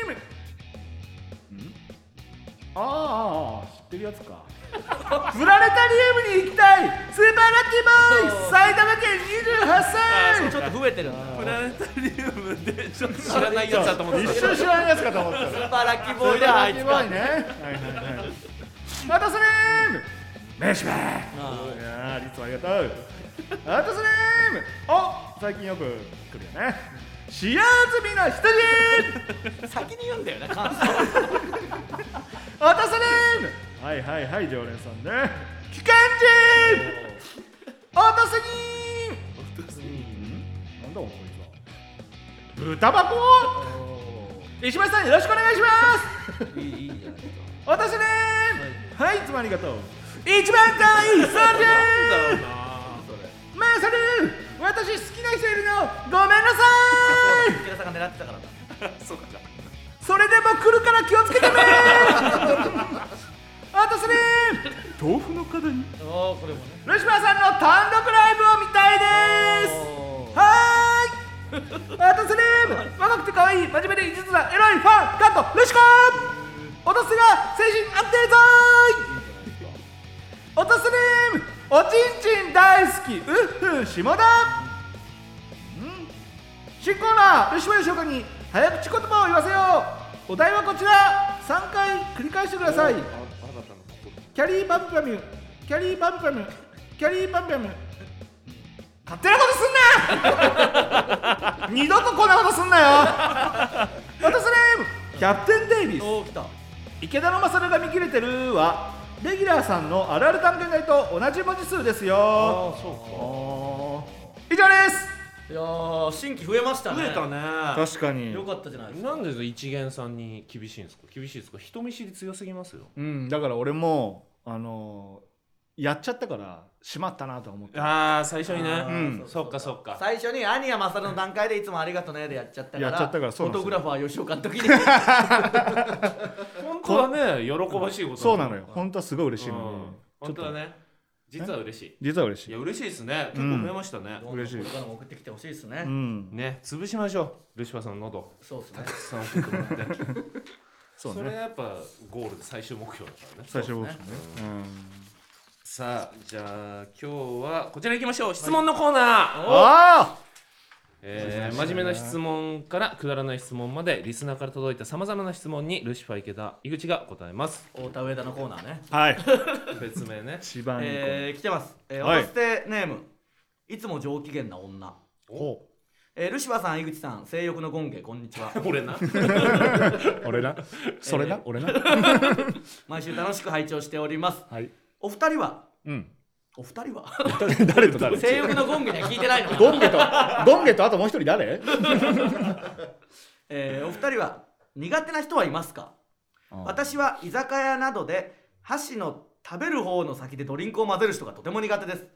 ー。ムん？ああ知ってるやつかプラネタリウムに行きたい。スーパーラッキーボーイ埼玉県28歳。ちょっと増えてるんだプラネタリウムでちょっと。知らないやつだと思ってた。一瞬知らないやつかと思った。スーパーラッキーボーイであいつまたそれーメシバー。いあやーリツありがとう。あとそれーお最近よく来るよね。使用済みの羊ー 先に言うんだよね感想。あとそれーはいはいはい常連さんね。機関銃落とすになんだおこいつは豚箱石橋さんよろしくお願いしますいいいいじゃないですか私ねはいいつもありがとう一番可愛いサンジなんだろうャーなそれマーサル私好きな人いるのごめんなさい池田さんが狙ってたからだそっかそれでも来るから気をつけてね私ね豆腐の角に。おおこれもね。ルシファーさんの単独ライブを見たいです。はーい。私ね若くて可愛い真面目で実なエロいファンカットルシコ落とすが精神安定ぞーねおちんちん大好き。うっふ下田。うん。新コーナールシファーの紹介に早口言葉を言わせよう。お題はこちら。3回繰り返してくださいキャリーパンパミュキャリーパンパミュキャリーパンパミュ勝手なことすんな 二度とこんなことすんなよ！私ねキャプテン・デイビス。おお来た。池田の勝が見切れてるはレギュラーさんのあるある探検隊と同じ文字数ですよ。ああそう以上です！いやー新規増えましたね。か増えたね。確かに。よかったじゃないですか。なんで一元さんに厳しいんですか？厳しいですか？人見知り強すぎますよ。うんだから俺もあのやっちゃったからしまったなとは思ってああ最初にね。うん。そっかそっか。最初に兄や勝の段階でいつもありがとねでやっちゃったからやっちゃったからそうフォなんですよ。トグラファー吉岡の時に。本当はね喜ばしいことそうなのよ。本当はすごい嬉しいのに、うん。本当はね実は嬉しい。実は嬉しい。いや嬉しいですね。結構増えましたね、嬉しい。これからも送ってきてほしいですね、うん。ね潰しましょう。ルシファーさんの喉。そうですね。たくさん送ってもらってそれねやっぱゴールで最終目標だからね。最初僕ね。そうですさあじゃあ今日はこちら行きましょう。質問のコーナー、あえー真面目な質問からくだらない質問までリスナーから届いたさまざまな質問にルシファー池田井口が答えます。太田上田のコーナーね。あはい。別名ね。一番いいえー、来てます、えーはい。お捨てネーム。いつも上機嫌な女、子えー、ルシファーさん井口さん性欲のゴンゲこんにちは。俺 な。俺な。それな、えー俺な。毎週楽しく拝聴しております。はい。お二人は？うん。お二人は？誰と誰？性欲のゴンゲには聞いてないのゴンゲとゴンゲとあともう一人誰？えーお二人は苦手な人はいますか？私は居酒屋などで箸の食べる方の先でドリンクを混ぜる人がとても苦手です。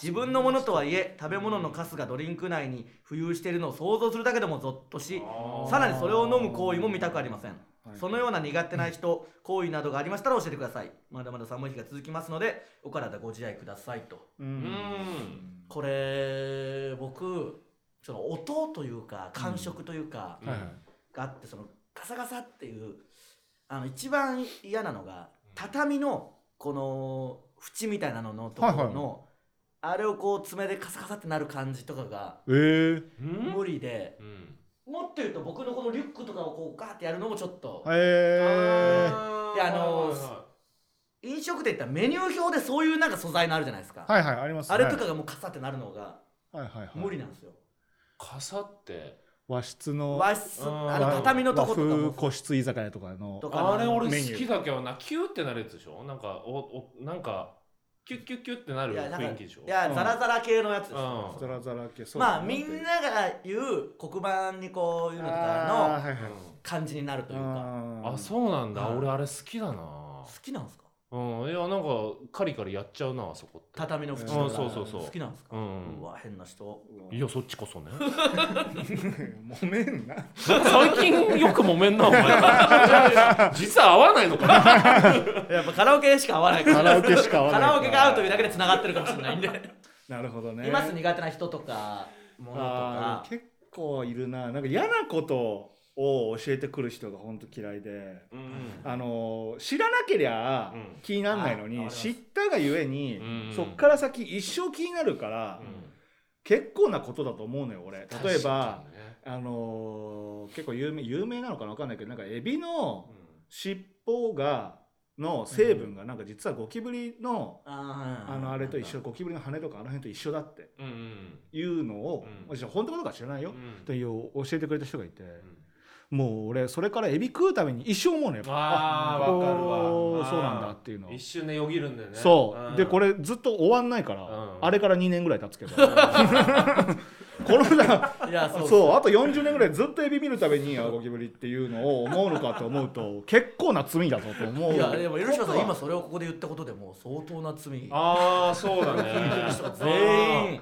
自分のものとはいえ食べ物のカスがドリンク内に浮遊しているのを想像するだけでもゾッとしさらにそれを飲む行為も見たくありません、そのような苦手な人行為などがありましたら教えてください。まだまだ寒い日が続きますのでお体ご自愛くださいと。ううん。んこれ僕その音というか感触というか、うん。はいはい。があってそのガサガサっていうあの一番嫌なのが畳のこの縁みたいなののところの、あれをこう爪でカサカサってなる感じとかが無理で、うん。もっと言うと僕のこのリュックとかをこうガーってやるのもちょっと、えあー。いやあのーはいは飲食店ってメニュー表でそういうなんか素材のあるじゃないですか、ー、はいはいありますね。あれとかがもうカサってなるのがはいはいはい。無理なんですよ、傘って和室の和室うん。あの畳のとことか和風も個室居酒屋とかのとかあれ俺好きだけどなキューってなるやつでしょ？なんかおおなんかキュッキュッキュッってなる雰囲気でしょ？いやうん。ザラザラ系のやつですうん。よ、ザラザラ系そうまあみんなが言う黒板にこういうのとかのはいはい。感じになるというか。あそうなんだ。はい俺あれ好きだな。好きなんですか？うん。いやなんかカリカリやっちゃうなあそこって。畳の縁うんとかそうそうそう。好きなんですか、うん。うわ変な人。いやそっちこそね。揉めんな。最近よく揉めんなお前。実は合わないのかな。やっぱカラオケしか合わないから。カラオケしか合わないカラオケが合うというだけでつながってるかもしれないんで、なるほどね。います苦手な人とかものとか。結構いるな。なんか嫌なことを教えてくる人が本当嫌いでうん。あの知らなけりゃうん気にならないのに、あわかります。知ったがゆえに、うん。そっから先一生気になるから、うん。結構なことだと思うのよ俺。例えば、ねあの結構有名有名なのかな分かんないけどなんかエビのうん。尻尾がの成分がなんか実はゴキブリの、あーあのあれと一緒ゴキブリの羽とかあの辺と一緒だってうんうん。いうのを、うん。私本当かどうか知らないよ、うん。という教えてくれた人がいて、うんもう俺それからエビ食うために一生思うのよ。あーわかるわ。そうなんだっていうの。一瞬でよぎるんだよね。そう、ん。でこれずっと終わんないから、うん。あれから2年ぐらい経つけど。このさいやそそう。うあと40年ぐらいずっとエビ見るためにあゴキブリっていうのを思うのかと思うと結構な罪だぞと思う。いやでも吉野さん今それをここで言ったことでもう相当な罪。ああそうだね。全員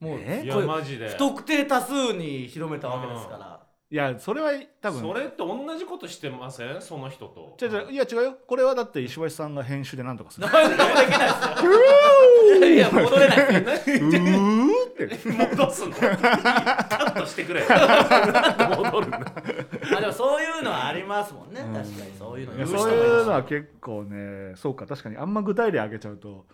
もうえ？いやこれマジで。不特定多数に広めたわけですからいやそれは多分。それって同じことしてません？その人と。違う違う。い。や違うよ。これはだって石橋さんが編集で何とかする。何でもできないですよいや戻れないですようーって。戻すの。カットしてくれ。戻るんだあでもそういうのはありますもんね、うん確かにそういうの。そういうのいは結構ねそうか確かに。あんま具体例挙げちゃうと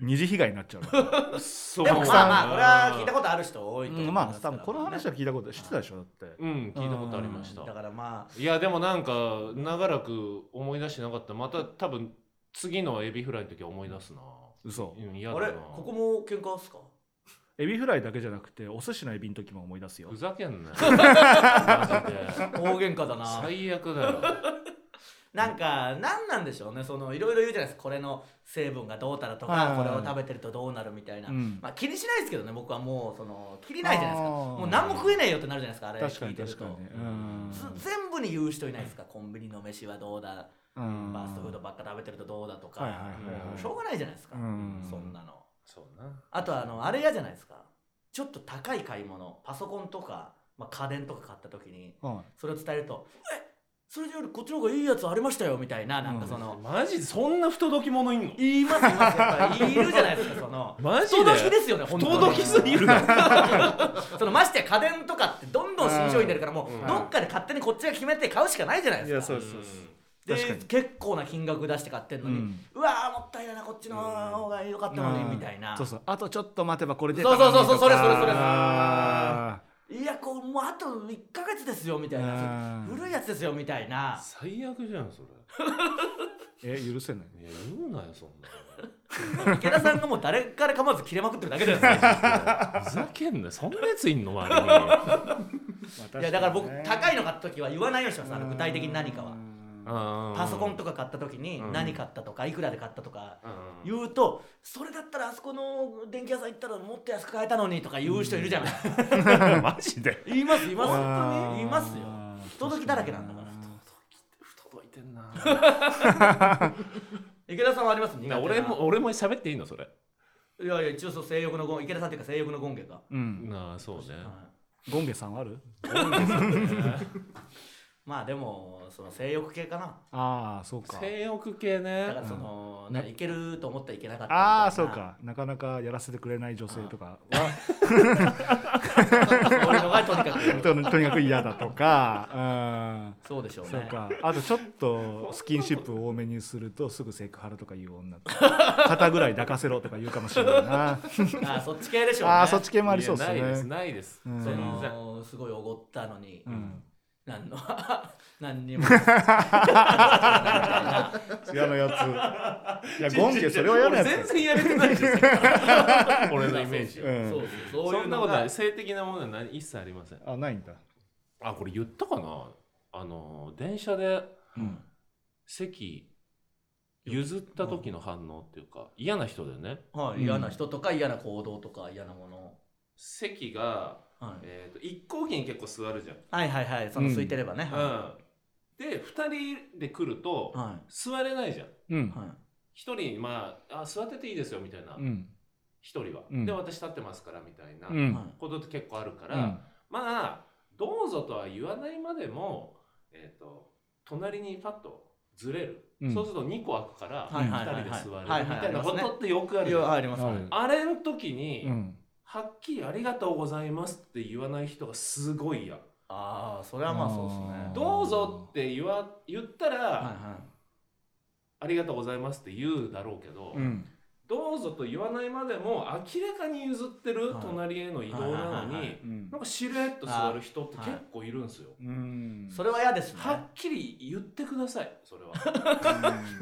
二次被害になっちゃうからそでもまあまあこれは聞いたことある人多いと思うんいますから。まあ多分この話は聞いたこと知ってたでしょだって。うん聞いたことありました。だからまいやでもなんか長らく思い出してなかった。また多分次のエビフライの時は思い出すな。嘘。うん嫌ああれ？ここも喧嘩っすか？エビフライだけじゃなくてお寿司のエビの時も思い出すよ。ふざけんなよ。マジで。大喧嘩だな。最悪だよなんか何なんでしょうね。そのいろいろ言うじゃないですか。これの成分がどうたらとかはいはいはい。これを食べてるとどうなるみたいな、うん。まあ気にしないですけどね。僕はもうその切りないじゃないですか。もう何も食えねえよってなるじゃないですか。あれ聞いてると。全部に言う人いないですか。コンビニの飯はどうだ。うん。ファーストフードばっか食べてるとどうだとか、はいはいはいはい。しょうがないじゃないですか、うん。そんなの。そうな。あとあのあれ嫌じゃないですか。ちょっと高い買い物。パソコンとか、まあ、家電とか買った時にはい。それを伝えると「えそれよりこっちの方がいいやつありましたよ」みたいななんかその、マジでそんな不届き者いんの？言いますいますやっぱりいるじゃないですかその。マジで。不届きですよね本当に。不届きすぎるな そのましてや家電とかってどんどん新商品出るからもううん。どっかで勝手にこっちが決めて買うしかないじゃないいやですかそうですそうです。結構な金額出して買ってんのに、ううん。わーもったいないなこっちの方が良かったのに、うんみたいなそうそうあとちょっと待てばこれ出そうそうそうそうそれそれそれあいやこうもうあと1か月ですよみたいな。うん。古いやつですよみたいな。最悪じゃんそれ。ー え許せない？いや言うなよそんな 池田さんがもう誰から構わず切れまくってるだけじゃないですかふざけんなよ。そんなやついんの周りに。いやだから僕高いの買った時は言わないようにしてますあの具体的に何かはパパソコンとか買った時にうん。何買ったとかいくらで買ったとかうん言うとそれだったらあそこの電気屋さん行ったらもっと安く買えたのにとか言う人いるじゃない。マジで。言います言います。あー。言いますよ。不届きだらけなんだから不届いてんな。池田さんはあります？苦手な。俺も俺も喋っていいのそれ？いやいや一応そう性欲のゴン池田さんっていうか性欲のゴンゲが、うん。なあそうね。はい。ゴンゲさんはある？まあでもその性欲系かな。ああそうか。性欲系ね。だからその、うん。ねねいけると思ったらいけなかったみたいな。ああそうか。なかなかやらせてくれない女性とかはそういうのがとにかく。と とにかく嫌だとか。うん。そうでしょうね。そうか。あとちょっとスキンシップを多めにするとすぐセクハラとか言う女 肩ぐらい抱かせろとか言うかもしれないな。あーそっち系でしょうね。ああそっち系もありそうですいやないですねないです。うん。そのすごいおごったのに、うんなんの？何にも。嫌なやつ。いやゴンゲそれは嫌なや俺全つ然やれてない。です俺のイメージ。うん。そうそうそう。いそなことうんのが。ない。性的なものは何？一切ありません。あないんだ。あこれ言ったかな？あの電車でうん。席譲った時の反応っていうか嫌な人でね。はい、嫌な人とか嫌な行動とか嫌なもの、席が、はい、えー、と一向機に結構座るじゃん、はいはいはい。その空いてればね、はうん、で2人で来るとい、はうん座れないじゃん。うん。いはい。一人まああ座ってていいですよみたいな。うん。一人は、うん。で私立ってますからみたいなことって結構あるから、うん。まあどうぞとは言わないまでも、えー、と隣にパッとずれる、うん。そうすると2個開くからはい2はいはいはい。人で座る。みたいなことってよくあるあれの時に、うんはっきり「ありがとうございます」って言わない人がすごい嫌ああそれはまあそうですね。どうぞって言わ言ったら、はいはありがとうございますって言うだろうけど、うんどうぞと言わないまでも明らかに譲ってるはい。隣への移動なのになんかしれっと座る人って結構いるんですよ。うん。いそれは嫌ですね。はっきり言ってくださいそれは。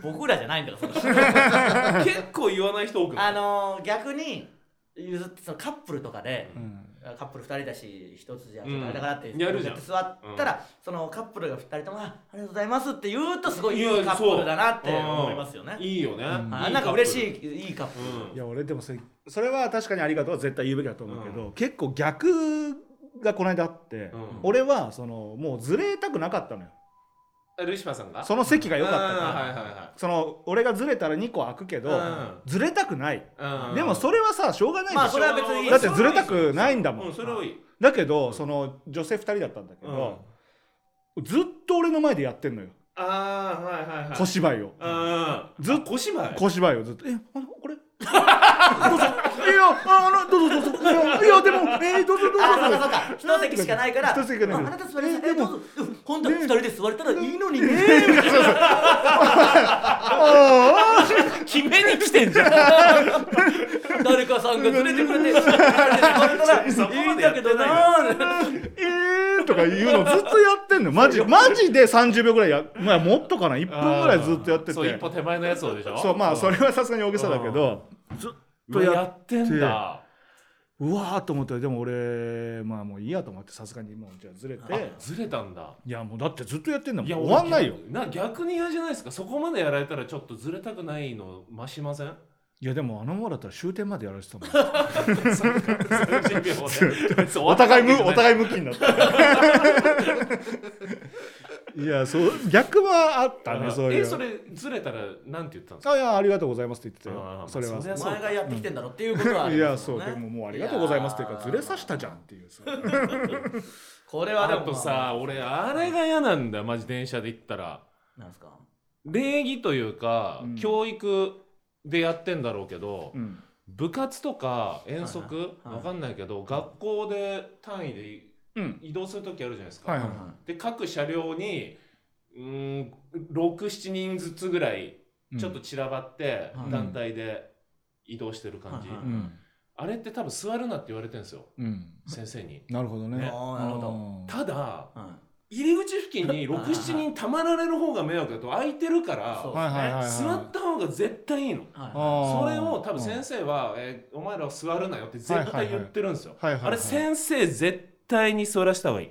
僕らじゃないんだから 結構言わない人多くない？あのー逆に譲ってそのカップルとかでう、ん。カップル2人だし一つじゃあれだからってやるじゃん。って座ったら、そのカップルが2人ともあ「ありがとうございます」って言うとすごいいいカップルだなって思いますよね。うん。いいよね、うんあなんか嬉しいいいいカップル、うん。いや俺でもそれそれは確かにありがとうは絶対言うべきだと思うけど、結構逆がこの間あって、うん。俺はそのもうずれたくなかったのよルルシファーさんが？その席が良かったから、うんはいはいはその俺がずれたら2個開くけど、うん。ずれたくない、い、うん。でもそれはさしょうがないでしょ、まあそれは別にいいだってずれたくないんだもん、うんそれはい。いだけどその女性2人だったんだけど、ずっと俺の前でやってんのよ。ああはいはいはい。小芝居を、うん。ずっあ小芝居？小芝居をずっと「えあのこれ？どうぞいやあのどうぞどうぞ。いやいやでもえー、どうぞどうぞ。あそうかそうか。一席しかないから。一席しかないああなた座りなさいえでもえどうぞ。うん本当はね二人で座れたらいいのにね。あ決めに来てんじゃん。誰かさんが連れてくれて座れたらいいんだけどな。ーえーとか言うのずっとやってんの。マジマジで30秒ぐらいやまあもっとかな。1分ぐらいずっとやってて。そう一歩手前のやつをでしょ。そうまあそれはさすがに大げさだけど。ずっとやっやってんだ。うわーと思って。でも俺まあもういいやと思ってさすがにもうじゃあずれあてずれたんだ。いやもうだってずっとやってんだもん。いや終わんないよ。俺な逆に嫌じゃないですか。そこまでやられたらちょっとずれたくないの増しません？いやでもあのままだったら終点までやられてたもん。30秒 で別にお互いむおい互い向きになった いやそう逆はあったねそういう。えそれずれたらなんて言ったんですか？あいやありがとうございますって言ってたあよーそれは。お前がやってきてんだろっていうことはありいやそうでももうありがとうございますっていうかずれさしたじゃんっていうさこれはでもあとさ俺あれが嫌なんだよマジ電車で行ったら。なんですか？礼儀というか、うん。教育でやってんだろうけど、うん。部活とか遠足、はいはいはい。わかんないけど学校で単位でうん移動する時あるじゃないですか、はいはいで各車両にうーん67人ずつぐらいうんちょっと散らばってうん。団体で移動してる感じ、はいはいうん。あれって多分座るなって言われてるんですよ。うん。先生に。なるほどね。ねなるほど。ただは入り口付近に 67人たまられる方が迷惑だと空いてるからそうはいはいはいはい。座った方が絶対いいの。いはい。あーそれを多分先生は、えーお前らは座るなよって絶対言ってるんですよ。はいはいはい。あれ先生絶対に座らした方がいい。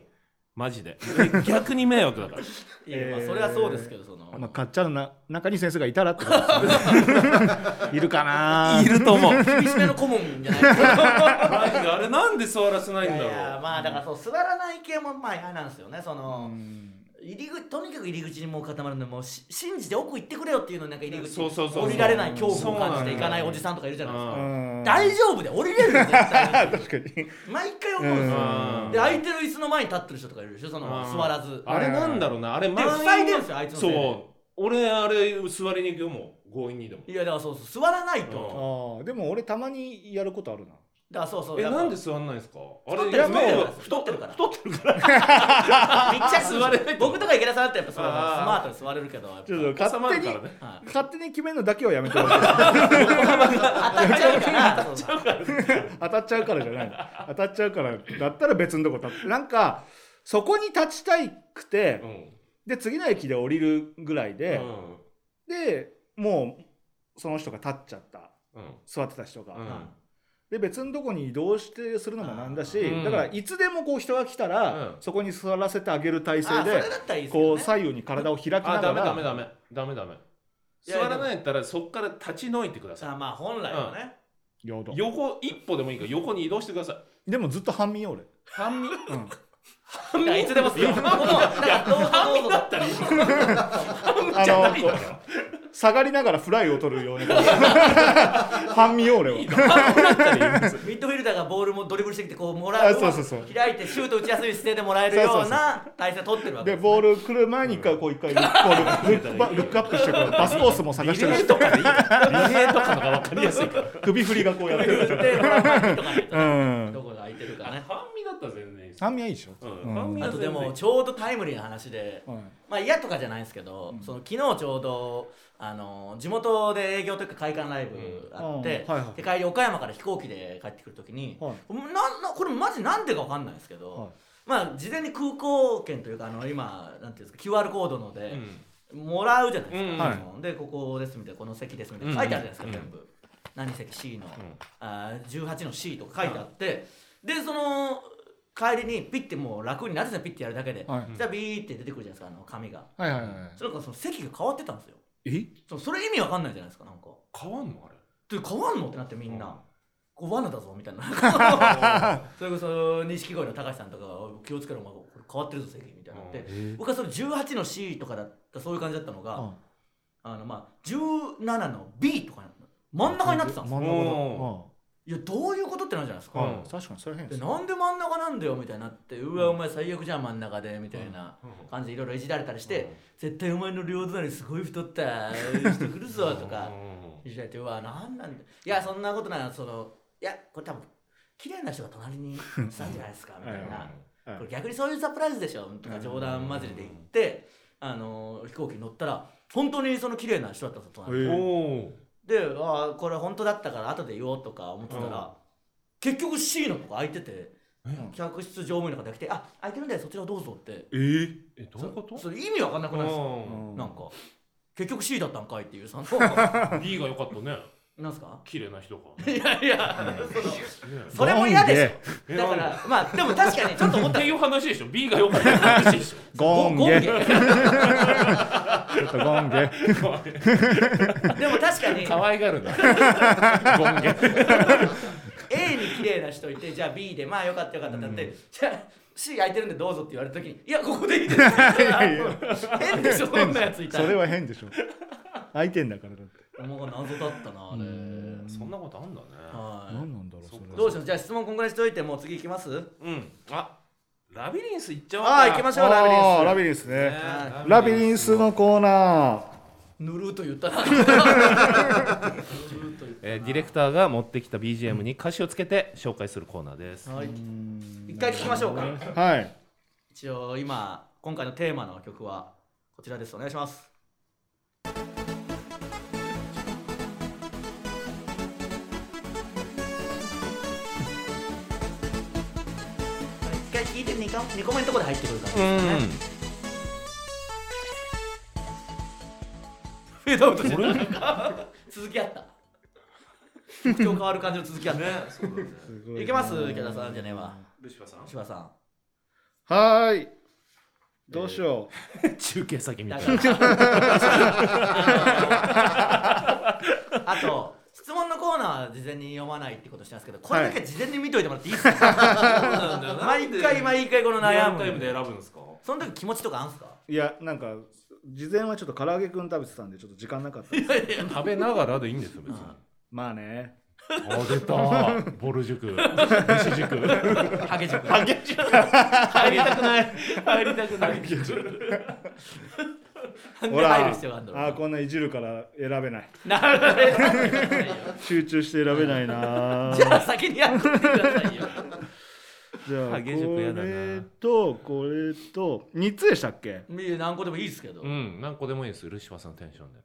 マジで。え 逆に迷惑だから。いやまあそれはそうですけどそのまあ、かっちゃんのな中に先生がいたらってことですよねいるかないると思う。マ厳しめの顧問じゃないですかジであれなんで座らせないんだろう。いやいやまあだからそう座らない系もまあ嫌なんですよねその、うん入り口とにかく入り口にもう固まるんでもうし信じて奥行ってくれよっていうのになんか入り口そうそうそうそう。降りられない恐怖を感じていかないおじさんとかいるじゃないですか、うん大丈夫で降りれるよ絶対。に 確かに。毎回思うんですよ、うん。で空いてる椅子の前に立ってる人とかいるでしょそのうん。座らず。あれなんだろうな。あれで満員塞いでるんですよあいつのせいで。そう。俺あれ座りに行くよもう。強引にでも。いやだからそうそう座らないと、うん。ああでも俺たまにやることあるなだからそうそう。えなんで座んないんですか？あれ太ってる。から太ってるから。太太ってるから。密着座れない僕とか池田さんだってやっぱそうスマートに座れるけどちょっと勝手にるからね。はい。勝手に決めるのだけはやめてもらって当たっちゃうから。当たっちゃうからじゃない当たっちゃうからだったら別のとこ立ってなんかそこに立ちたいくてうん。で次の駅で降りるぐらいで、うん。でもうその人が立っちゃった。うん。座ってた人が、うんで別のとこに移動してするのもなんだし、うん。だからいつでもこう人が来たら、うん。そこに座らせてあげる体勢でこう左右に体を開きながあダメダメらダメダメ。座らないんやったらそっから立ち退いてくださあまあ本来はね、横。一歩でもいいから横に移動してください。でもずっと半身よ俺、半身？うん。いやいつでもすよ。このだからどうぞどうぞだったりあのこう下がりながらフライを取るように 半身よ俺はミッドフィルダーがボールもドリブルしてきてこうもらう。あそうそうそう。開いてシュート打ちやすい姿勢でもらえるような体勢取ってるわけでです、ボール来る前に一回こう一回ルックルックバルックアップしてこうパスコースも探リしてるしレーとかで。いいからリレーとかのが分かりやすいから。首振りがこうやってるどこが空いてるかね。半身だったったら全然いいです。酸味はいいでしょ。うん。あとでもちょうどタイムリーな話で。はいまあ嫌とかじゃないんですけど、うん。その昨日ちょうどあの地元で営業というか会館ライブあって、で帰り岡山から飛行機で帰ってくる時に、はい。ななこれマジなんでかわかんないですけど、はい。まあ事前に空港券というかあの今なんていうんですか QR コードので、うん。もらうじゃないですか、うんでここですみたいなこの席ですみたいな書いてあるじゃないですか、うん。全部。何席？C の、ん。あー18の C とか書いてあって、でその帰りにピッてもう楽になってたらピッてやるだけで、はい。じゃあビーって出てくるじゃないですかあの紙が。はいはいはいそれからその席が変わってたんですよえ？そそれ意味わかんないじゃないですかなんか。変わんの？あれ。で変わんのってなってみんな、うん。こう罠だぞみたいな。それこそ錦鯉の高橋さんとかが気をつけろお前これ変わってるぞ席みたいになって、うん僕はそれ18の C とかだったそういう感じだったのが、ああのまあ17の B とか真ん中になってたんですよ。真んいやどういうことってなんじゃないですか、うん。はい確かにそれ変でですね。なんで真ん中なんだよみたいになってうわお前最悪じゃん真ん中でみたいなうん感じでいろいろいじられたりして、絶対お前の両隣すごい太った人来るぞとかいじられてうわなんなんだ。いやそんなことないそのいやこれ多分綺麗な人が隣にしたんじゃないですかみたいな。はいこれ逆にそういうサプライズでしょとか冗談交じりで言ってあの飛行機に乗ったら本当にその綺麗な人だったんですよ隣に。えおおでああこれ本当だったから後で言おうとか思ってたら、結局 C のとこ空いてて客室乗務員の方が来て「あ空いてるんでそちらどうぞ」って。えー？えどういうこと？そそれ意味わかんなくないですか？うなんか結局 C だったんかいっていうそのん B が良かったねなんすか？綺麗な人が いやいやそれも嫌でしえょだからまあでも確かにちょ っと思っったていう話でしょ。B が良かった話でしょ。ゴンゲ。ゲ。ちょっとゴンゲ。でも確かに。可愛がるな。ゴンゲ。A に綺麗な人いてじゃあ B でまあよかったよかったって。なって、じゃあ C 空いてるんでどうぞって言われた時にいやここでいいです。変でしょそんなやついたら。それは変でしょ。空いてんだからだってもう謎だったなあれ。うん。そんなことあんだね。はい。何なんだろうそれどうしようじゃあ質問こんぐらいしといてもう次行きます？うん。あラビリンス行っちゃおうか。ああ行きましょうラビリンス。ラビリンスね。ね。ラビリンスのコーナー。ぬるーと言ったな。えーディレクターが持ってきた BGM に歌詞をつけて紹介するコーナーです。はい。一回聞きましょうか。はい。一応今今回のテーマの曲はこちらです。お願いします聞いて 2, か2個目のところで入ってくるからうんですね。フェードアウトしてた続きあった。今日変わる感じの続きあった、ね。ねすごいけます池田さんじゃねえわルシファーさん？柴さん。はーい。どうしよ中継先みただい なあと質問のコーナーは事前に読まないってことしてますけどこれだけ事前に見といてもらっていいですか、毎回毎回この悩む。タイムで選ぶんですか？その時気持ちとかあんすか？ういやなんか事前はちょっっと唐揚げくん食べてたんでちょっと時間なかったいやいや。食べながらでいいんですよ別に。まあねあ出た。ボル塾。西塾。ハゲ塾。ハゲ塾。入りたくない。入りたくないほら。あこんないじるから選べない。なるほどね。集中して選べないな じゃあ先にやってくださいよ。じゃあこれとこれと3つでしたっけ？いや何個でもいいですけど、うん何個でもいいです。ルシファーさんのテンションで。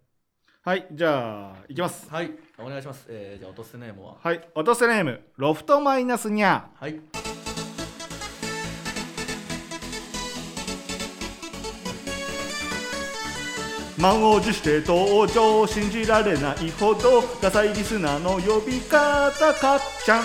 はいじゃあいきます。はいお願いします、えー、じゃあ落とすネームは？はい落とせネームロフトマイナスニャー。はい満を持して登場信じられないほどダサいリスナーの呼び方かっちゃん。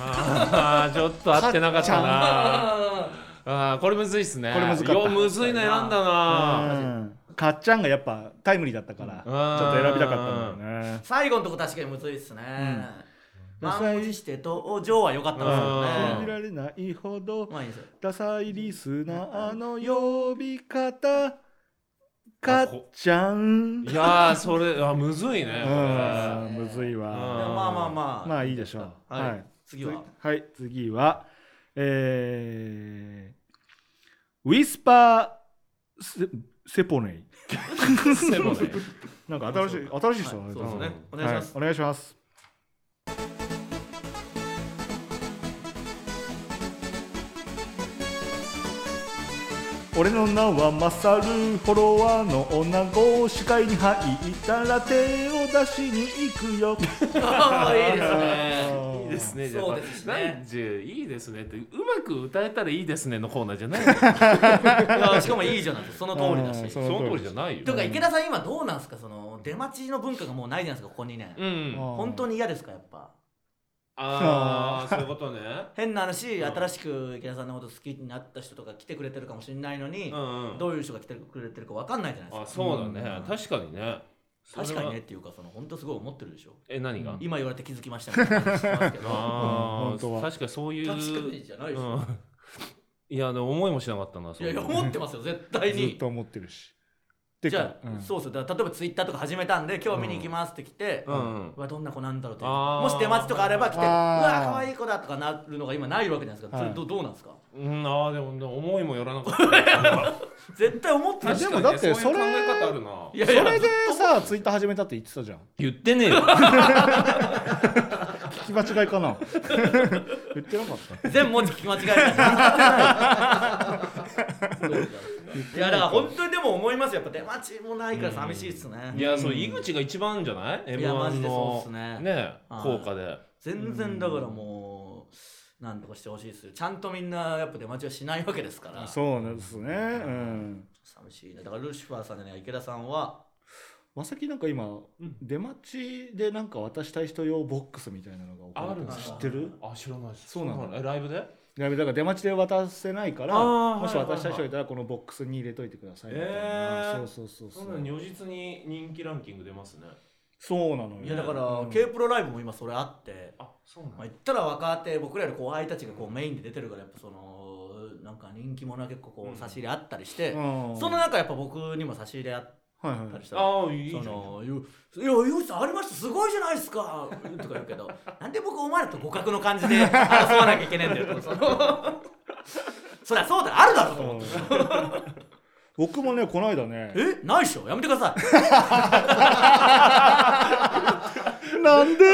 あーちょっと合ってなかったな。あこれむずいっすね。これむずかった。よむずいの選んだな。うん。かっちゃんがやっぱタイムリーだったからちょっと選びたかったんだよね。ー最後のとこ確かにむずいっすね、うん。満を持して登場は良かったですよ信じねられないほどダサいリスナーの呼び方かっちゃん。いやーそれあむずいねこうん。むずいうん。まわあまあまあ。まあいいでしょう。はい、はい。次は？はい次はえー、ウィスパーセセポネイ。れセボねなんか新しい新しい人はい。だそうですね、うお願いします、はい。お願いします俺の名はマサルフォロワーの女子視界に入ったら手を出しに行くよ。あーいいですね。いいですね。じゃあそうですね。なんじゃいいですねってうまく歌えたらいいですねのコーナーじゃないいやしかもいいじゃないですか。その通りだし。うんその通り。じゃないよ。とか池田さん今どうなんですか？その出待ちの文化がもうないじゃないですかここ2年うん。本当に嫌ですかやっぱ？ああそう。いうことね。変な話、うん。新しく池田さんのこと好きになった人とか来てくれてるかもしれないのに、うんうん。どういう人が来てくれてるか分かんないじゃないですかあそうだね。うん。確かにね。確かにねっていうかその本当すごい思ってるでしょ。え何が？今言われて気づきましたみたいなうん 本当は。あ確かにそういう確かにじゃないでしょ、うん。いやでも思いもしなかったないやいや思ってますよ絶対に。ずっと思ってるし。てじゃあ、うん。そうそう。だから例えばツイッターとか始めたんで今日見に行きますって来て、うん。うん。うわどんな子なんだろうってもし出待ちとかあれば来てうわ可愛い子だとかなるのが今ないわけじゃないですか、はい。それどどうなんですか？うん。ああでも思いもよらなかった。絶対思ってる。でもだってそういう考え方あるな。いやいやそれでさツイッター始めたって言ってたじゃん。言ってねえよ。聞き間違いかな。言ってなかった。全文字聞き間違えたい。やだから本当思います。よやっぱ出待ちもないから寂しいっすね、いやそう井口が一番じゃない？m いやマジ1でそうのっすね。ねはい。効果で。全然だからもうなんとかしてほしいですよ。ちゃんとみんなやっぱ出待ちはしないわけですから。そうですね。うん。寂しいね。だからルシファーさんでね池田さんは？まさきなんか今、ん。出待ちでなんか渡したい人用ボックスみたいなのがあるんのです知ってる？あ知らないです。そうなの。えライブで？だから出待ちで渡せないからもし渡したい人がいたらこのボックスに入れといてくださいみたいな、えー。そうそうそうそそんな如実に人気ランキング出ますね。そうなのよ。いやだから、うん。K プロライブも今それあって。あそうなんまあ、言ったら若手僕らより後輩たちがこうメインで出てるからやっぱそのなんか人気者が結構こう差し入れあったりして、うん。その中やっぱ僕にも差し入れあっはいはい。たりしたらああいいその「ゆいやゆうさんありました。すごいじゃないですか」とか言うけどなんで僕お前らと互角の感じで争わなきゃいけないんだよと。そりゃそうだあるだろうと思って。僕もねこの間ねえ？ないっしょ。やめてください。なんで？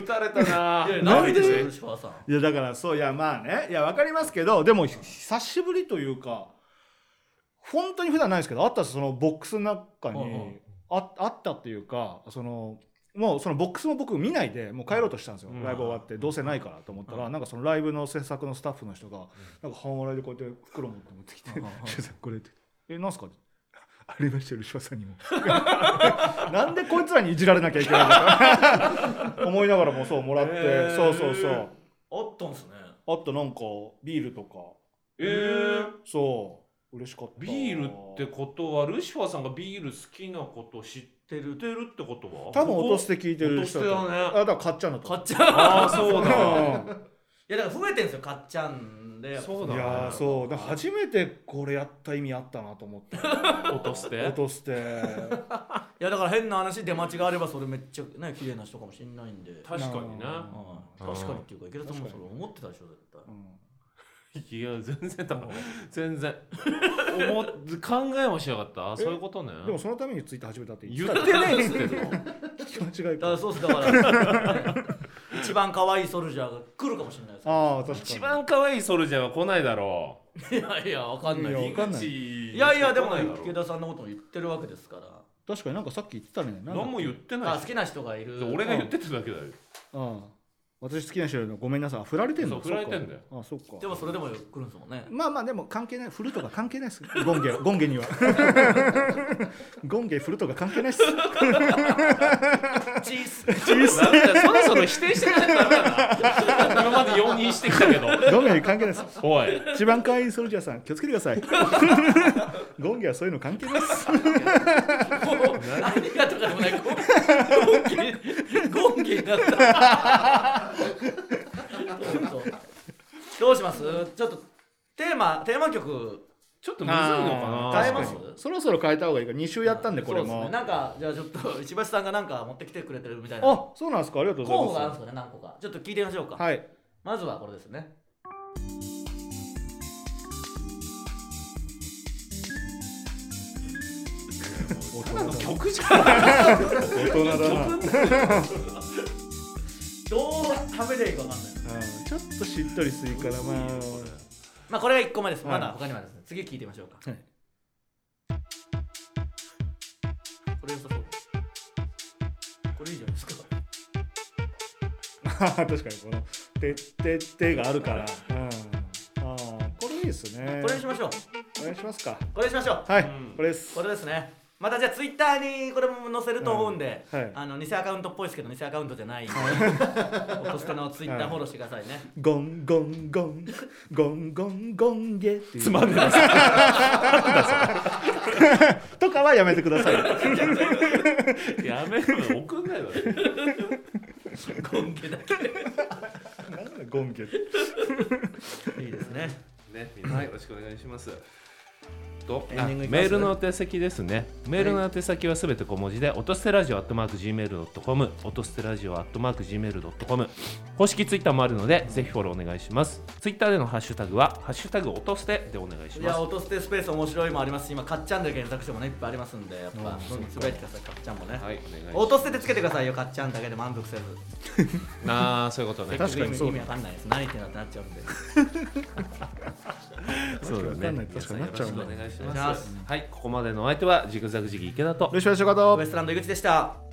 打たれたな。いやなんでないでしょいやだからそういやまあね。いやわかりますけどでも久しぶりというか本当に普段ないですけどあったそのボックスの中に、うんうん。ああったっていうかそのもうそのボックスも僕見ないでもう帰ろうとしたんですよ、うん。ライブ終わってどうせないからと思ったら、うん。なんかそのライブの制作のスタッフの人が、なんか半笑いでこうやって袋持って持ってきてうんうんうん「シュウさんこれ」って「えなんすか?」ありましたよ、さんにも。なんでこいつらにいじられなきゃいけないのか。思いながらもそうもらって、へー。そうそうそう。あったんすね。あとなんかビールとか、えー、そう、嬉しかった。ビールってことはルシファーさんがビール好きなこと知ってる？てるってことは？多分落として聞いてる人落と。してだね。あ、だから買っちゃうのと。買っちゃうああそうだ。いやだから増えてんすよ買っちゃうんで。そうだいやーそう。だから初めてこれやった意味あったなと思って。落として？落として。いやだから変な話出待ちがあればそれめっちゃね綺麗な人かもしれないんで。確かにね。はい確かにっていうか池田さんもそれ思ってたでしょ絶対。うんいや全然多分全然。思っ考えもしなかった。あそういうことね。でもそのためにツイッター始めたって言言ってってねえっつってんの聞き間違いか。だからそうっすだから、ね 一番可愛いソルジャーが来るかもしれないですああ確かに。一番可愛いソルジャーは来ないだろいやいやわかんない。いやいわかんない。いやいやでも池田さんのことも言ってるわけですから。確かになんかさっき言ってたね。何も言ってない。あ好きな人がいる。俺が言ってただけだよ。ああ私好きな人のごめんなさい。あ振られてんの？そう振られてんだよ。あそっか。でもそれでも来るんですもんね。まあまあでも関係ない。振るとか関係ないです。ゴンゲゴンゲにはゴンゲ振るとか関係ないっすチースダメだよそろそろ否定してないとダメだな今まで容認してきたけどゴンゲに関係ないですおい一番可愛いソルジャーさん気をつけてくださいゴンゲはそういうの関係ないです何がとかでもないゴンゲゴンゲになった どうします？ちょっとテーマテーマ曲。ちょっとむずいのかな？変えます？そろそろ変えた方がいいか。ら2週やったんでこれも。そうですね、なんかじゃあちょっと 石橋さんがなんか持ってきてくれてるみたいな。あそうなんですか？ありがとうございます。候補があるんですかね何個か。ちょっと聞いてみましょうか、はい。まずはこれですね。曲じゃん大人だな、食べればいいか分かんない。ちょっとしっとりするからまあ。まあこれが1個目です、はい。まだ他にはです。ね次聞いてみましょうか。はい。これ良さそう。これいいじゃないですか。確かにこの手手手があるから、うん、あーこれいいですね。これにしましょう。お願いしますか。これにしましょう。はい、うん。これです。これですねまたじゃあツイッターにこれも載せると思うんで、うんはい。あの偽アカウントっぽいですけど偽アカウントじゃないんでおとすてのツイッターフォローしてくださいね、ゴンゴンゴンゴンゴンゴンゲっていう。つまんねえな。とかはやめてください。やめろよ。送んないわ。ゴンゲだけ。なんだゴンゲいいですね。ね皆さんよろしくお願いしますと。メールの宛先ですね。メールの宛先はすべて小文字で、音捨てラジオアットマーク Gmail.com 音捨てラジオアットマーク Gmail.com 公式ツイッターもあるのでぜひフォローお願いします。ツイッターでのハッシュタグはハッシュタグ音捨てでお願いしいます。や音捨てスペース面白いもあります。し今かっちゃんで検索してもねいっぱいありますん。でやっぱうんどんどんつぶやいてくださいかっちゃんもね、はい音捨てでつけてくださいよかっちゃんだけで満足せず。ああそういうことね。確かに意味わかんないです。何言ってんだってなっちゃうんでそうだね。確かになっちゃうね皆さんよろしくお願いします。はいここまでのお相手はジグザグジギ池田と。よろしくお願いします。ウエストランド井口でした